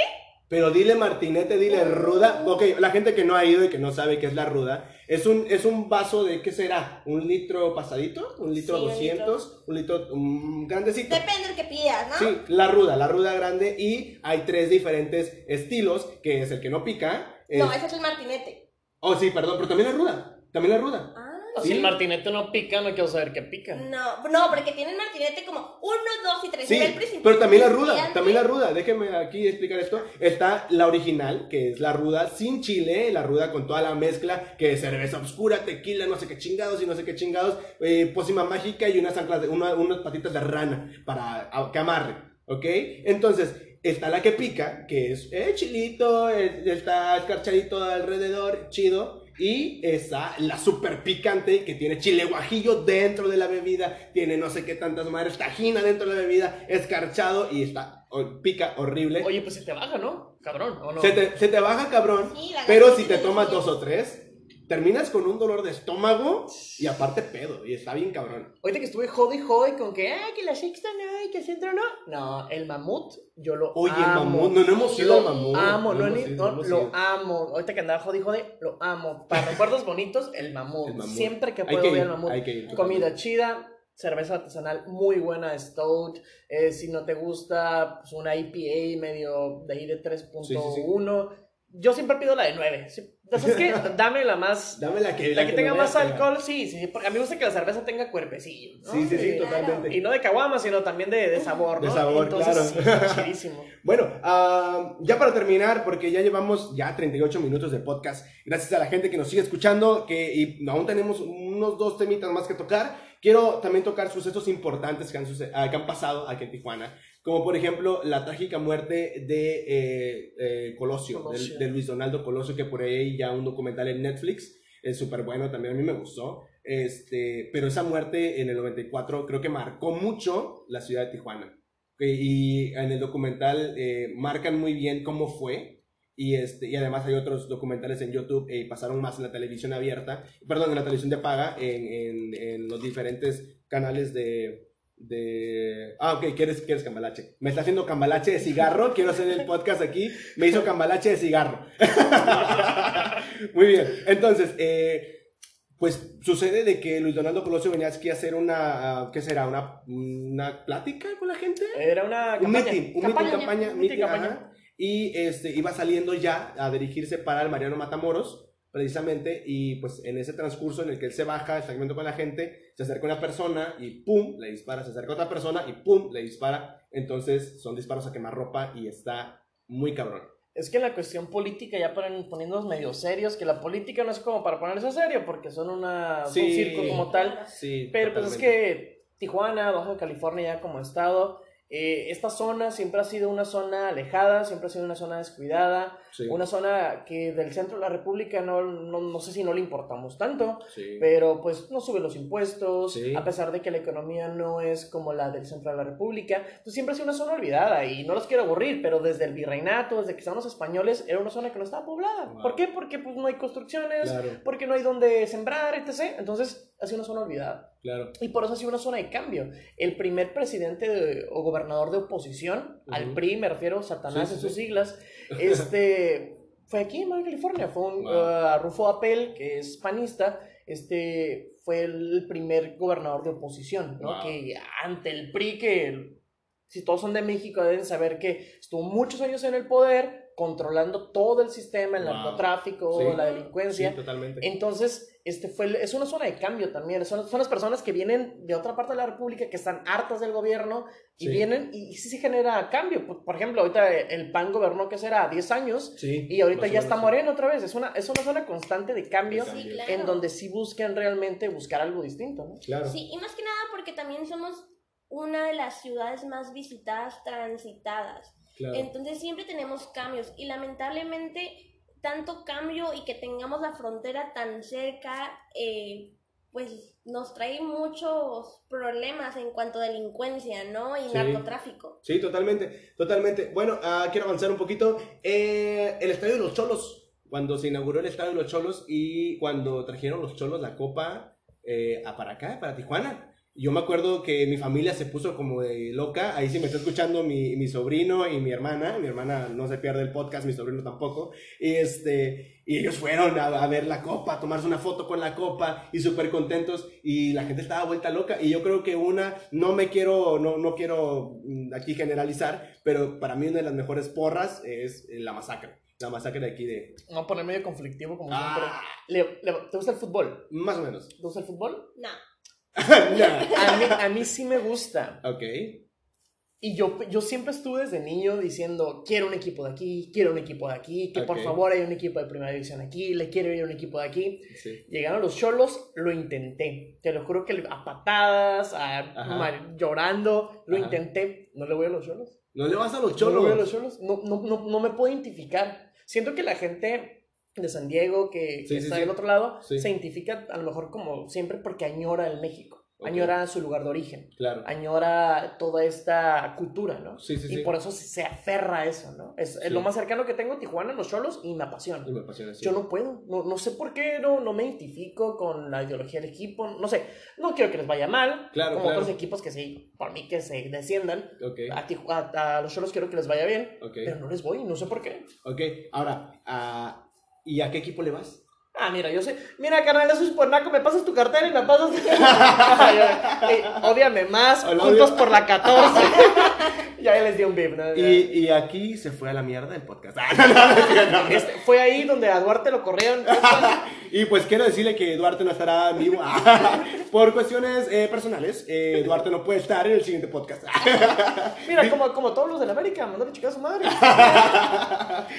[SPEAKER 1] Pero dile martinete, dile ruda. Ok, la gente que no ha ido y que no sabe qué es la ruda, es un, es un vaso de, ¿qué será? ¿Un litro pasadito? ¿Un litro
[SPEAKER 3] Sí, un
[SPEAKER 1] 200? ¿Un litro mm, grandecito?
[SPEAKER 3] Depende del que pidas, ¿no?
[SPEAKER 1] Sí, la ruda, la ruda grande. Y hay tres diferentes estilos, que es el que no pica. es-
[SPEAKER 3] No, ese es el martinete.
[SPEAKER 1] Oh, sí, perdón, pero también la ruda. También la ruda.
[SPEAKER 3] Ah.
[SPEAKER 2] Si
[SPEAKER 1] Sí.
[SPEAKER 2] el martinete no pica, no quiero saber qué pica.
[SPEAKER 3] No, no, porque tienen martinete como uno, dos y tres.
[SPEAKER 1] Sí,
[SPEAKER 3] principal,
[SPEAKER 1] pero también la ruda, también la ruda. Déjenme aquí explicar esto. Está la original, que es la ruda sin chile, la ruda con toda la mezcla, que es cerveza oscura, tequila, no sé qué chingados y no sé qué chingados, eh, pócima mágica y unas anclas, de, una- unas patitas de rana para a- que amarre, ¿ok? Entonces, está la que pica, que es eh, chilito, eh, está escarchadito alrededor, chido. Y está la super picante que tiene chile guajillo dentro de la bebida, tiene no sé qué tantas madres, tajina dentro de la bebida, escarchado y está, o- pica horrible.
[SPEAKER 2] Oye, pues se te baja, ¿no? Cabrón, ¿o no?
[SPEAKER 1] se, te, se te baja cabrón,
[SPEAKER 3] Sí,
[SPEAKER 1] pero si te tomas dos o tres, terminas con un dolor de estómago y aparte pedo, y está bien cabrón.
[SPEAKER 2] Ahorita que estuve jode y jode con que, ah, que la sexta no, y que el centro no. No, el mamut, yo lo
[SPEAKER 1] Oye, el
[SPEAKER 2] amo.
[SPEAKER 1] mamut, no, no hemos ido al
[SPEAKER 2] Lo
[SPEAKER 1] mamut.
[SPEAKER 2] amo, no,
[SPEAKER 1] ido,
[SPEAKER 2] no,
[SPEAKER 1] hemos
[SPEAKER 2] lo
[SPEAKER 1] ido.
[SPEAKER 2] amo. Ahorita que andaba jode y jode, lo amo. Para recuerdos bonitos, el mamut.
[SPEAKER 1] El mamut.
[SPEAKER 2] Siempre que puedo
[SPEAKER 1] que
[SPEAKER 2] voy
[SPEAKER 1] ir,
[SPEAKER 2] al mamut.
[SPEAKER 1] hay que ir,
[SPEAKER 2] Comida chida, cerveza artesanal muy buena, stout. Eh, si no te gusta, pues una IPA medio de ahí de 3.1.
[SPEAKER 1] Sí, sí, sí.
[SPEAKER 2] Yo siempre pido la de 9. Entonces, que dame la más (laughs)
[SPEAKER 1] Dame la que,
[SPEAKER 2] la que
[SPEAKER 1] no
[SPEAKER 2] tenga más alcohol, sí, sí, porque a mí me gusta que la cerveza tenga cuerpecillo, ¿no?
[SPEAKER 1] Sí, sí, sí,
[SPEAKER 2] Y-
[SPEAKER 1] totalmente.
[SPEAKER 2] Y no de caguama, sino también de, de sabor,
[SPEAKER 1] De
[SPEAKER 2] ¿no?
[SPEAKER 1] sabor,
[SPEAKER 2] Entonces,
[SPEAKER 1] claro.
[SPEAKER 2] sí, chidísimo. (laughs)
[SPEAKER 1] Bueno, ah, ya para terminar, porque ya llevamos ya 38 minutos de podcast, gracias a la gente que nos sigue escuchando, que y aún tenemos unos dos temitas más que tocar, quiero también tocar sucesos importantes que han, ah, que han pasado aquí en Tijuana, como por ejemplo la trágica muerte de eh, eh, Colosio,
[SPEAKER 2] Colosio.
[SPEAKER 1] del- de Luis Donaldo Colosio, que por ahí ya un documental en Netflix, es súper bueno, también a mí me gustó, este, pero esa muerte en el 94 creo que marcó mucho la ciudad de Tijuana. Y en el documental eh, marcan muy bien cómo fue. Y, este, y además hay otros documentales en YouTube y pasaron más en la televisión abierta, perdón, en la televisión de paga, en, en, en los diferentes canales de, de... Ah, ok, ¿quieres, quieres cambalache? Me está haciendo cambalache de cigarro, quiero hacer el podcast aquí, me hizo cambalache de cigarro. (laughs) Muy bien, entonces, eh, pues sucede de que Luis Donaldo Colosio venía aquí a hacer una, ¿qué será? Una, una plática con la gente.
[SPEAKER 2] Era una
[SPEAKER 1] Un
[SPEAKER 2] campaña.
[SPEAKER 1] meeting, un
[SPEAKER 2] campaña,
[SPEAKER 1] meeting, campaña,
[SPEAKER 2] un
[SPEAKER 1] meeting,
[SPEAKER 2] campaña.
[SPEAKER 1] ajá. y este, iba saliendo ya a dirigirse para el Mariano Matamoros, precisamente, y pues en ese transcurso en el que él se baja, está viendo con la gente, se acerca una persona y pum, le dispara, se acerca otra persona y pum, le dispara, entonces son disparos a quemarropa y está muy cabrón.
[SPEAKER 2] Es que la cuestión política, ya ponen, poniéndonos medio serios, que la política no es como para ponerse serio, porque son una,
[SPEAKER 1] Sí.
[SPEAKER 2] un circo como tal.
[SPEAKER 1] Sí,
[SPEAKER 2] Pero pues es que Tijuana, Baja California ya como estado, eh, esta zona siempre ha sido una zona alejada, siempre ha sido una zona descuidada,
[SPEAKER 1] Sí,
[SPEAKER 2] una zona que del centro de la República no, no, no sé si no le importamos tanto,
[SPEAKER 1] sí.
[SPEAKER 2] pero pues no sube los impuestos,
[SPEAKER 1] Sí.
[SPEAKER 2] a pesar de que la economía no es como la del centro de la República, pues siempre ha sido una zona olvidada y no los quiero aburrir, pero desde el virreinato, desde que estaban los españoles, era una zona que no estaba poblada.
[SPEAKER 1] Wow.
[SPEAKER 2] ¿Por qué? Porque pues no hay construcciones,
[SPEAKER 1] Claro,
[SPEAKER 2] porque no hay donde sembrar, etc. Entonces ha sido una zona olvidada.
[SPEAKER 1] claro.
[SPEAKER 2] Y por eso ha sido una zona de cambio. El primer presidente de- o gobernador de oposición, al. PRI, me refiero, Satanás
[SPEAKER 1] Sí,
[SPEAKER 2] en sus
[SPEAKER 1] sí.
[SPEAKER 2] siglas, (laughs) este, fue aquí en Baja California. Fue un,
[SPEAKER 1] Wow.
[SPEAKER 2] uh, Rufo Apel, que es panista, este, fue el primer gobernador de oposición, ¿no?
[SPEAKER 1] Wow.
[SPEAKER 2] Que ante el PRI, que si todos son de México deben saber que estuvo muchos años en el poder, controlando todo el sistema, el
[SPEAKER 1] Wow.
[SPEAKER 2] narcotráfico,
[SPEAKER 1] Sí.
[SPEAKER 2] la
[SPEAKER 1] Sí,
[SPEAKER 2] delincuencia.
[SPEAKER 1] totalmente.
[SPEAKER 2] Entonces, este fue, el- es una zona de cambio también. Son, son las personas que vienen de otra parte de la República, que están hartas del gobierno y
[SPEAKER 1] Sí.
[SPEAKER 2] vienen y, y sí se genera cambio. Por, por ejemplo, ahorita el PAN gobernó, que será? 10 años
[SPEAKER 1] Sí,
[SPEAKER 2] y ahorita ya está
[SPEAKER 1] sí.
[SPEAKER 2] moreno otra vez. Es una, es una zona constante de cambio
[SPEAKER 1] De
[SPEAKER 3] Sí,
[SPEAKER 1] cambio.
[SPEAKER 3] claro.
[SPEAKER 2] en donde sí buscan realmente buscar algo distinto, ¿no?
[SPEAKER 1] Claro.
[SPEAKER 3] Sí, y más que nada porque también somos una de las ciudades más visitadas, transitadas.
[SPEAKER 1] Claro.
[SPEAKER 3] Entonces siempre tenemos cambios y lamentablemente tanto cambio y que tengamos la frontera tan cerca, eh, pues nos trae muchos problemas en cuanto a delincuencia, ¿no? Y
[SPEAKER 1] Sí.
[SPEAKER 3] narcotráfico.
[SPEAKER 1] Sí, totalmente, totalmente. Bueno, ah, quiero avanzar un poquito. Eh, el Estadio de los Cholos, cuando se inauguró el Estadio de los Cholos y cuando trajeron los Cholos la copa eh, a para acá, para Tijuana. Yo me acuerdo que mi familia se puso como de loca. Ahí sí me está escuchando mi, mi sobrino y mi hermana. Mi hermana no se pierde el podcast, mi sobrino tampoco. Y, este, y ellos fueron a, a ver la copa, a tomarse una foto con la copa y súper contentos. Y la gente estaba vuelta loca. Y yo creo que una, no me quiero, no, no quiero mm, aquí generalizar, pero para mí una de las mejores porras es la masacre. La masacre de aquí de...
[SPEAKER 2] No poner medio conflictivo como
[SPEAKER 1] Ah.
[SPEAKER 2] siempre. Le- le- ¿Te gusta el fútbol?
[SPEAKER 1] Más o menos.
[SPEAKER 2] ¿Te gusta el fútbol?
[SPEAKER 3] No. (laughs)
[SPEAKER 1] Nah.
[SPEAKER 2] A mí, a mí sí me gusta.
[SPEAKER 1] ok.
[SPEAKER 2] Y yo, yo siempre estuve desde niño diciendo, quiero un equipo de aquí, quiero un equipo de aquí, que por favor haya un equipo de primera división aquí, le quiero ir a un equipo de aquí.
[SPEAKER 1] Sí.
[SPEAKER 2] Llegaron los cholos, lo intenté. Te lo juro que a patadas, a llorando, lo
[SPEAKER 1] Ajá.
[SPEAKER 2] intenté. ¿No le voy a los cholos?
[SPEAKER 1] No le vas a los
[SPEAKER 2] ¿No le voy a
[SPEAKER 1] cholos.
[SPEAKER 2] los cholos? No, no, no, no me puedo identificar. Siento que la gente de San Diego, que,
[SPEAKER 1] Sí,
[SPEAKER 2] que
[SPEAKER 1] sí,
[SPEAKER 2] está del otro lado, se identifica a lo mejor como siempre porque añora el México,
[SPEAKER 1] Ok.
[SPEAKER 2] añora su lugar de origen
[SPEAKER 1] Claro.
[SPEAKER 2] añora toda esta cultura, ¿no?
[SPEAKER 1] Sí, sí,
[SPEAKER 2] y
[SPEAKER 1] sí.
[SPEAKER 2] por eso se, se aferra a eso, ¿no? Es, lo más cercano que tengo a Tijuana, los cholos, y me apasiona.
[SPEAKER 1] Y me apasiona, sí.
[SPEAKER 2] Yo no puedo, no, no sé por qué, no, no me identifico con la ideología del equipo, no sé, no quiero que les vaya mal,
[SPEAKER 1] Claro,
[SPEAKER 2] como
[SPEAKER 1] claro.
[SPEAKER 2] otros equipos que sí, por mí que se desciendan, a, Tiju- a, a los cholos quiero que les vaya bien,
[SPEAKER 1] ok.
[SPEAKER 2] pero no les voy, no sé por qué.
[SPEAKER 1] Ok, ahora, ah, ¿y a qué equipo le vas?
[SPEAKER 2] Ah, mira, yo sé. Mira, carnal, eso es por naco. Me pasas tu cartera y me pasas. (laughs) (laughs) Ey, ódiame más.
[SPEAKER 1] Hola,
[SPEAKER 2] juntos por la 14. (laughs) ya les di un beep, ¿no?
[SPEAKER 1] Y, y aquí se fue a la mierda el podcast. Ah, no, no, no, no, no.
[SPEAKER 2] Este, fue ahí donde a Duarte lo corrieron.
[SPEAKER 1] Y pues quiero decirle que Duarte no estará en vivo (laughs) por cuestiones eh, personales. eh, Duarte no puede estar en el siguiente podcast. (laughs)
[SPEAKER 2] Mira, (laughs) como, como todos los de la América, mandó a chica a su madre.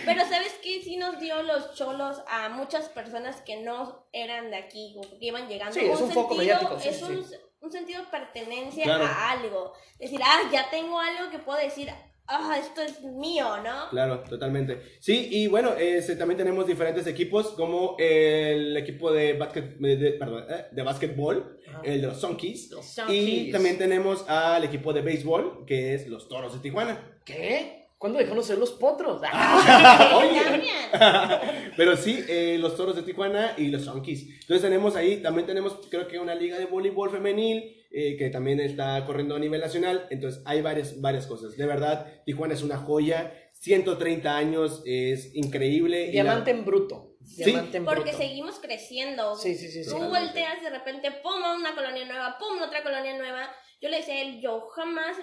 [SPEAKER 3] Pero ¿sabes qué? Sí nos dio los cholos a muchas personas que no eran de aquí, o que iban llegando.
[SPEAKER 2] Sí, es un foco mediático, sí,
[SPEAKER 3] es
[SPEAKER 2] sí,
[SPEAKER 3] un, un sentido de pertenencia
[SPEAKER 1] Claro.
[SPEAKER 3] a algo. Decir, ah, ya tengo algo que puedo decir, ah, esto es mío, ¿no?
[SPEAKER 1] Claro, totalmente. Sí, y bueno, este, también tenemos diferentes equipos, como el equipo de, basquet, de, perdón, eh, de básquetbol, el de los Sunkies.
[SPEAKER 2] Los
[SPEAKER 1] Y también tenemos al equipo de béisbol, que es los Toros de Tijuana.
[SPEAKER 2] ¿Qué? ¿Cuándo dejaron de ser los potros? (laughs) (laughs)
[SPEAKER 1] Oye.
[SPEAKER 3] Cambian. (laughs)
[SPEAKER 1] Pero sí, eh, los Toros de Tijuana y los Sunkies. Entonces tenemos ahí, también tenemos creo que una liga de voleibol femenil eh, que también está corriendo a nivel nacional. Entonces hay varias, varias cosas. De verdad, Tijuana es una joya. 130 años es increíble. y la-
[SPEAKER 2] Diamante en bruto. En
[SPEAKER 3] Porque
[SPEAKER 2] bruto.
[SPEAKER 3] seguimos creciendo.
[SPEAKER 2] Sí, sí, sí. sí.
[SPEAKER 3] Tú volteas de repente, pum, a una colonia nueva, pum, otra colonia nueva. Yo le decía a él, yo jamás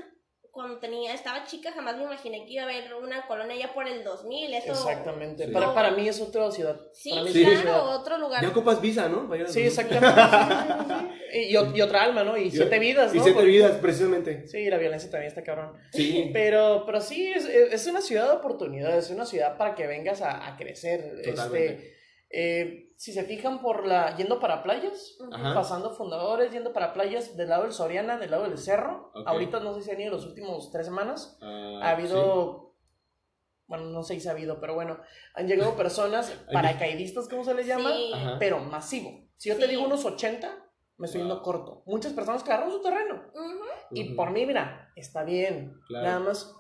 [SPEAKER 3] cuando tenía, estaba chica, jamás me imaginé que iba a haber una colonia ya por el 2000. Eso,
[SPEAKER 2] Exactamente.
[SPEAKER 1] Sí.
[SPEAKER 2] Para, para mí es otra ciudad.
[SPEAKER 3] Sí,
[SPEAKER 2] Para mí es
[SPEAKER 1] Sí.
[SPEAKER 3] claro,
[SPEAKER 2] ciudad.
[SPEAKER 3] otro lugar.
[SPEAKER 1] Ya ocupas visa, ¿no?
[SPEAKER 2] Sí, exactamente. sí, sí, sí. (laughs) Y, y ot- y otra alma, ¿no? Y siete vidas,
[SPEAKER 1] Y
[SPEAKER 2] ¿no?
[SPEAKER 1] siete
[SPEAKER 2] Porque-
[SPEAKER 1] vidas, precisamente.
[SPEAKER 2] Sí, la violencia también está cabrón.
[SPEAKER 1] Sí.
[SPEAKER 2] Pero, pero sí, es, es una ciudad de oportunidades, es una ciudad para que vengas a, a crecer.
[SPEAKER 1] Totalmente.
[SPEAKER 2] Este, eh, si se fijan por la, yendo para playas,
[SPEAKER 1] Ajá.
[SPEAKER 2] pasando fundadores, yendo para playas del lado del Soriana, del lado del Cerro. Ahorita no sé si han ido los últimos tres semanas.
[SPEAKER 1] Ah,
[SPEAKER 2] Ha habido, bueno, no sé si ha habido, pero bueno, han llegado personas paracaidistas, ¿cómo se les llama?
[SPEAKER 3] Sí.
[SPEAKER 2] Pero masivo. Si yo te digo unos 80, me estoy yendo
[SPEAKER 1] Wow.
[SPEAKER 2] corto. Muchas personas que agarraron su terreno.
[SPEAKER 3] Ujú.
[SPEAKER 2] Y
[SPEAKER 1] Ujú.
[SPEAKER 2] por mí, mira, está bien.
[SPEAKER 1] Claro.
[SPEAKER 2] Nada más,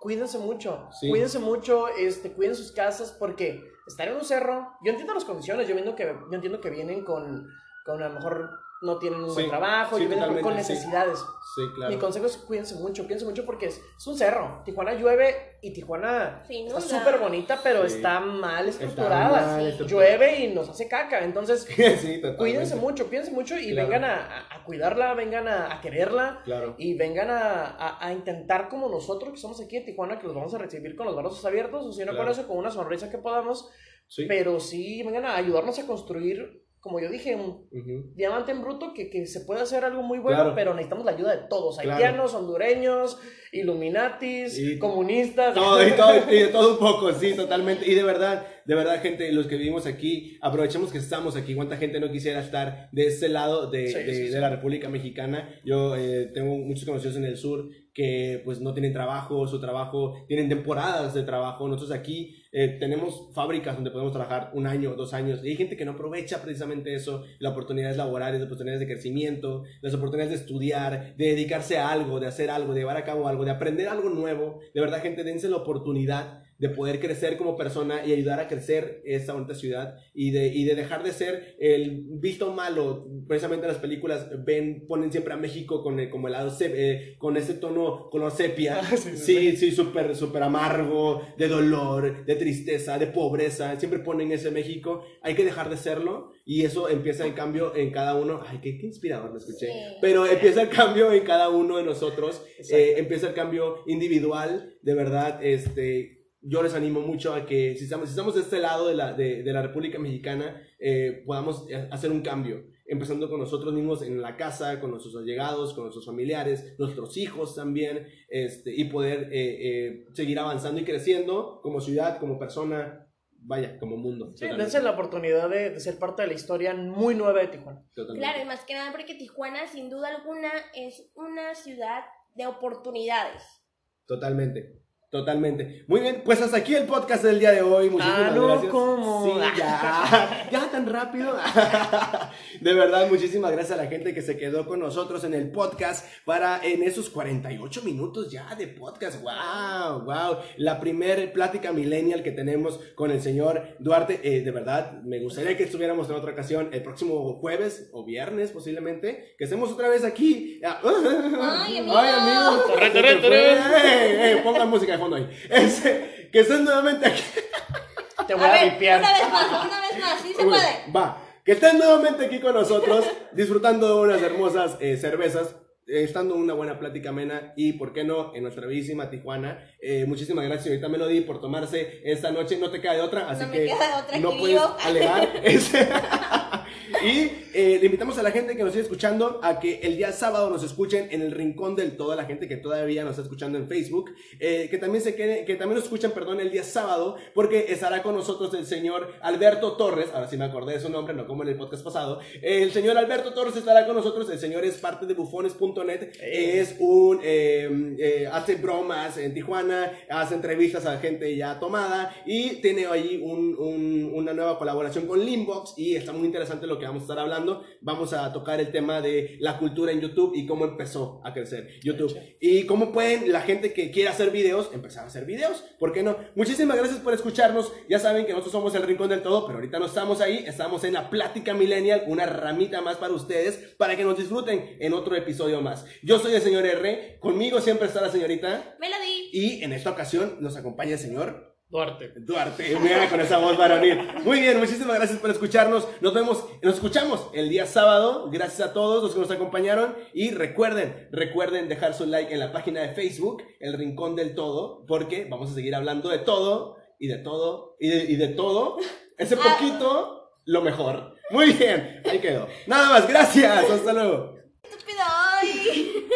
[SPEAKER 2] cuídense mucho. Cuídense mucho, este, cuiden sus casas porque estar en un cerro, yo entiendo las condiciones, yo entiendo que, yo entiendo que vienen con, con a lo mejor no tienen un buen trabajo,
[SPEAKER 1] sí,
[SPEAKER 2] y vienen con- necesidades.
[SPEAKER 1] Sí, claro.
[SPEAKER 2] Mi consejo es cuídense mucho, cuídense mucho porque es, es un cerro. Tijuana llueve y Tijuana está súper bonita, pero
[SPEAKER 1] Sí.
[SPEAKER 2] está mal
[SPEAKER 1] Está
[SPEAKER 2] estructurada.
[SPEAKER 1] mal
[SPEAKER 2] Sí.
[SPEAKER 1] estructurada.
[SPEAKER 2] Llueve y nos hace caca. Entonces, (laughs) cuídense mucho, cuídense mucho y
[SPEAKER 1] Claro.
[SPEAKER 2] vengan a, a- a cuidarla, vengan a, a quererla
[SPEAKER 1] Claro.
[SPEAKER 2] y vengan a, a- a intentar como nosotros que somos aquí en Tijuana, que los vamos a recibir con los brazos abiertos, o si no
[SPEAKER 1] Claro.
[SPEAKER 2] con eso, con una sonrisa que podamos,
[SPEAKER 1] Sí.
[SPEAKER 2] pero sí vengan a ayudarnos a construir, como yo dije, un
[SPEAKER 1] Ujú.
[SPEAKER 2] diamante en bruto que, que se puede hacer algo muy bueno,
[SPEAKER 1] Claro.
[SPEAKER 2] pero necesitamos la ayuda de todos,
[SPEAKER 1] Claro.
[SPEAKER 2] haitianos, hondureños, illuminatis,
[SPEAKER 1] Y-
[SPEAKER 2] comunistas.
[SPEAKER 1] Todo, y todo, y de todo un poco, sí, (laughs) totalmente. Y de verdad, de verdad, gente, los que vivimos aquí, aprovechemos que estamos aquí. ¿Cuánta gente no quisiera estar de ese lado de,
[SPEAKER 2] Sí,
[SPEAKER 1] de-
[SPEAKER 2] sí,
[SPEAKER 1] de
[SPEAKER 2] sí.
[SPEAKER 1] la República Mexicana? Yo eh, tengo muchos conocidos en el sur que pues no tienen trabajo, su trabajo, tienen temporadas de trabajo. Nosotros aquí eh, tenemos fábricas donde podemos trabajar un año, dos años. Y hay gente que no aprovecha precisamente eso, las oportunidades laborales, las oportunidades de crecimiento, las oportunidades de estudiar, de dedicarse a algo, de hacer algo, de llevar a cabo algo, de aprender algo nuevo. De verdad, gente, dense la oportunidad de poder crecer como persona y ayudar a crecer esta bonita ciudad y de, y de dejar de ser el visto malo. Precisamente las películas ven, ponen siempre a México con el, como el lado, sep- eh, con ese tono color sepia. (laughs)
[SPEAKER 2] Ah, sí, sí,
[SPEAKER 1] sí, sí, súper, súper amargo, de dolor, de tristeza, de pobreza. Siempre ponen ese México. Hay que dejar de serlo y eso empieza en cambio en cada uno. Ay, qué, qué inspirador lo escuché.
[SPEAKER 3] Sí.
[SPEAKER 1] Pero empieza el cambio en cada uno de nosotros. Eh, empieza el cambio individual. De verdad, este, yo les animo mucho a que si estamos, si estamos de este lado de la, de, de la República Mexicana, eh, podamos eh, hacer un cambio. Empezando con nosotros mismos en la casa, con nuestros allegados, con nuestros familiares, nuestros hijos también, este, y poder eh, eh, seguir avanzando y creciendo como ciudad, como persona, vaya, como mundo.
[SPEAKER 2] Sí, dense la oportunidad de, de ser parte de la historia muy nueva de Tijuana.
[SPEAKER 1] Totalmente.
[SPEAKER 3] Claro, y más que nada porque Tijuana, sin duda alguna, es una ciudad de oportunidades.
[SPEAKER 1] Totalmente. Totalmente. Muy bien, pues hasta aquí el podcast del día de hoy. Muchísimas
[SPEAKER 2] Ah, no,
[SPEAKER 1] gracias.
[SPEAKER 2] ¿cómo?
[SPEAKER 1] Sí, ya. (laughs) Ya tan rápido. (laughs) De verdad, muchísimas gracias a la gente que se quedó con nosotros en el podcast para en esos 48 minutos ya de podcast. Wow, wow. La primer plática millennial que tenemos con el señor Duarte. Eh, de verdad, me gustaría que estuviéramos en otra ocasión el próximo jueves o viernes posiblemente. Que estemos otra vez aquí. (laughs)
[SPEAKER 3] Ay, amigo.
[SPEAKER 1] Ay, amigo. Pongan música de fondo ahí. Este, que estén nuevamente aquí.
[SPEAKER 2] Te voy
[SPEAKER 3] A
[SPEAKER 2] a,
[SPEAKER 3] ver,
[SPEAKER 2] vipiar.
[SPEAKER 3] una vez más, una vez más, sí se
[SPEAKER 1] Bueno,
[SPEAKER 3] puede.
[SPEAKER 1] Va. Que estén nuevamente aquí con nosotros, disfrutando de unas hermosas eh, cervezas, eh, estando una buena plática amena y, ¿por qué no?, en nuestra bellísima Tijuana. Eh, muchísimas gracias, señorita Melody, por tomarse esta noche. No te queda de otra, así
[SPEAKER 3] No me
[SPEAKER 1] que
[SPEAKER 3] queda de otra,
[SPEAKER 1] no
[SPEAKER 3] aquí
[SPEAKER 1] puedes alegar. (laughs) Este, y eh, le invitamos a la gente que nos sigue escuchando a que el día sábado nos escuchen en el rincón del todo, la gente que todavía nos está escuchando en Facebook, eh, que también se quede, que también nos escuchen, perdón, el día sábado, porque estará con nosotros el señor Alberto Torres, ahora sí me acordé de su nombre, no como en el podcast pasado, el señor Alberto Torres estará con nosotros, el señor es parte de bufones.net, es un, eh, eh, hace bromas en Tijuana, hace entrevistas a gente ya tomada y tiene un- un- una nueva colaboración con Limbox y está muy interesante lo que vamos a estar hablando. Vamos a tocar el tema de la cultura en YouTube y cómo empezó a crecer YouTube. Y cómo pueden la gente que quiera hacer videos empezar a hacer videos. ¿Por qué no? Muchísimas gracias por escucharnos. Ya saben que nosotros somos el Rincón del Todo, pero ahorita no estamos ahí. Estamos en la Plática Millennial, una ramita más para ustedes, para que nos disfruten en otro episodio más. Yo soy el señor R. Conmigo siempre está la señorita.
[SPEAKER 3] Melody.
[SPEAKER 1] Y en esta ocasión nos acompaña el señor
[SPEAKER 2] Duarte.
[SPEAKER 1] Duarte, mira con esa voz varonil. Muy bien, muchísimas gracias por escucharnos. Nos vemos, nos escuchamos el día sábado. Gracias a todos los que nos acompañaron. Y recuerden, recuerden dejar su like en la página de Facebook, El Rincón del Todo, porque vamos a seguir hablando de todo y de todo y de, y de todo. Ese poquito, lo mejor. Muy bien, ahí quedó. Nada más, gracias. Hasta luego.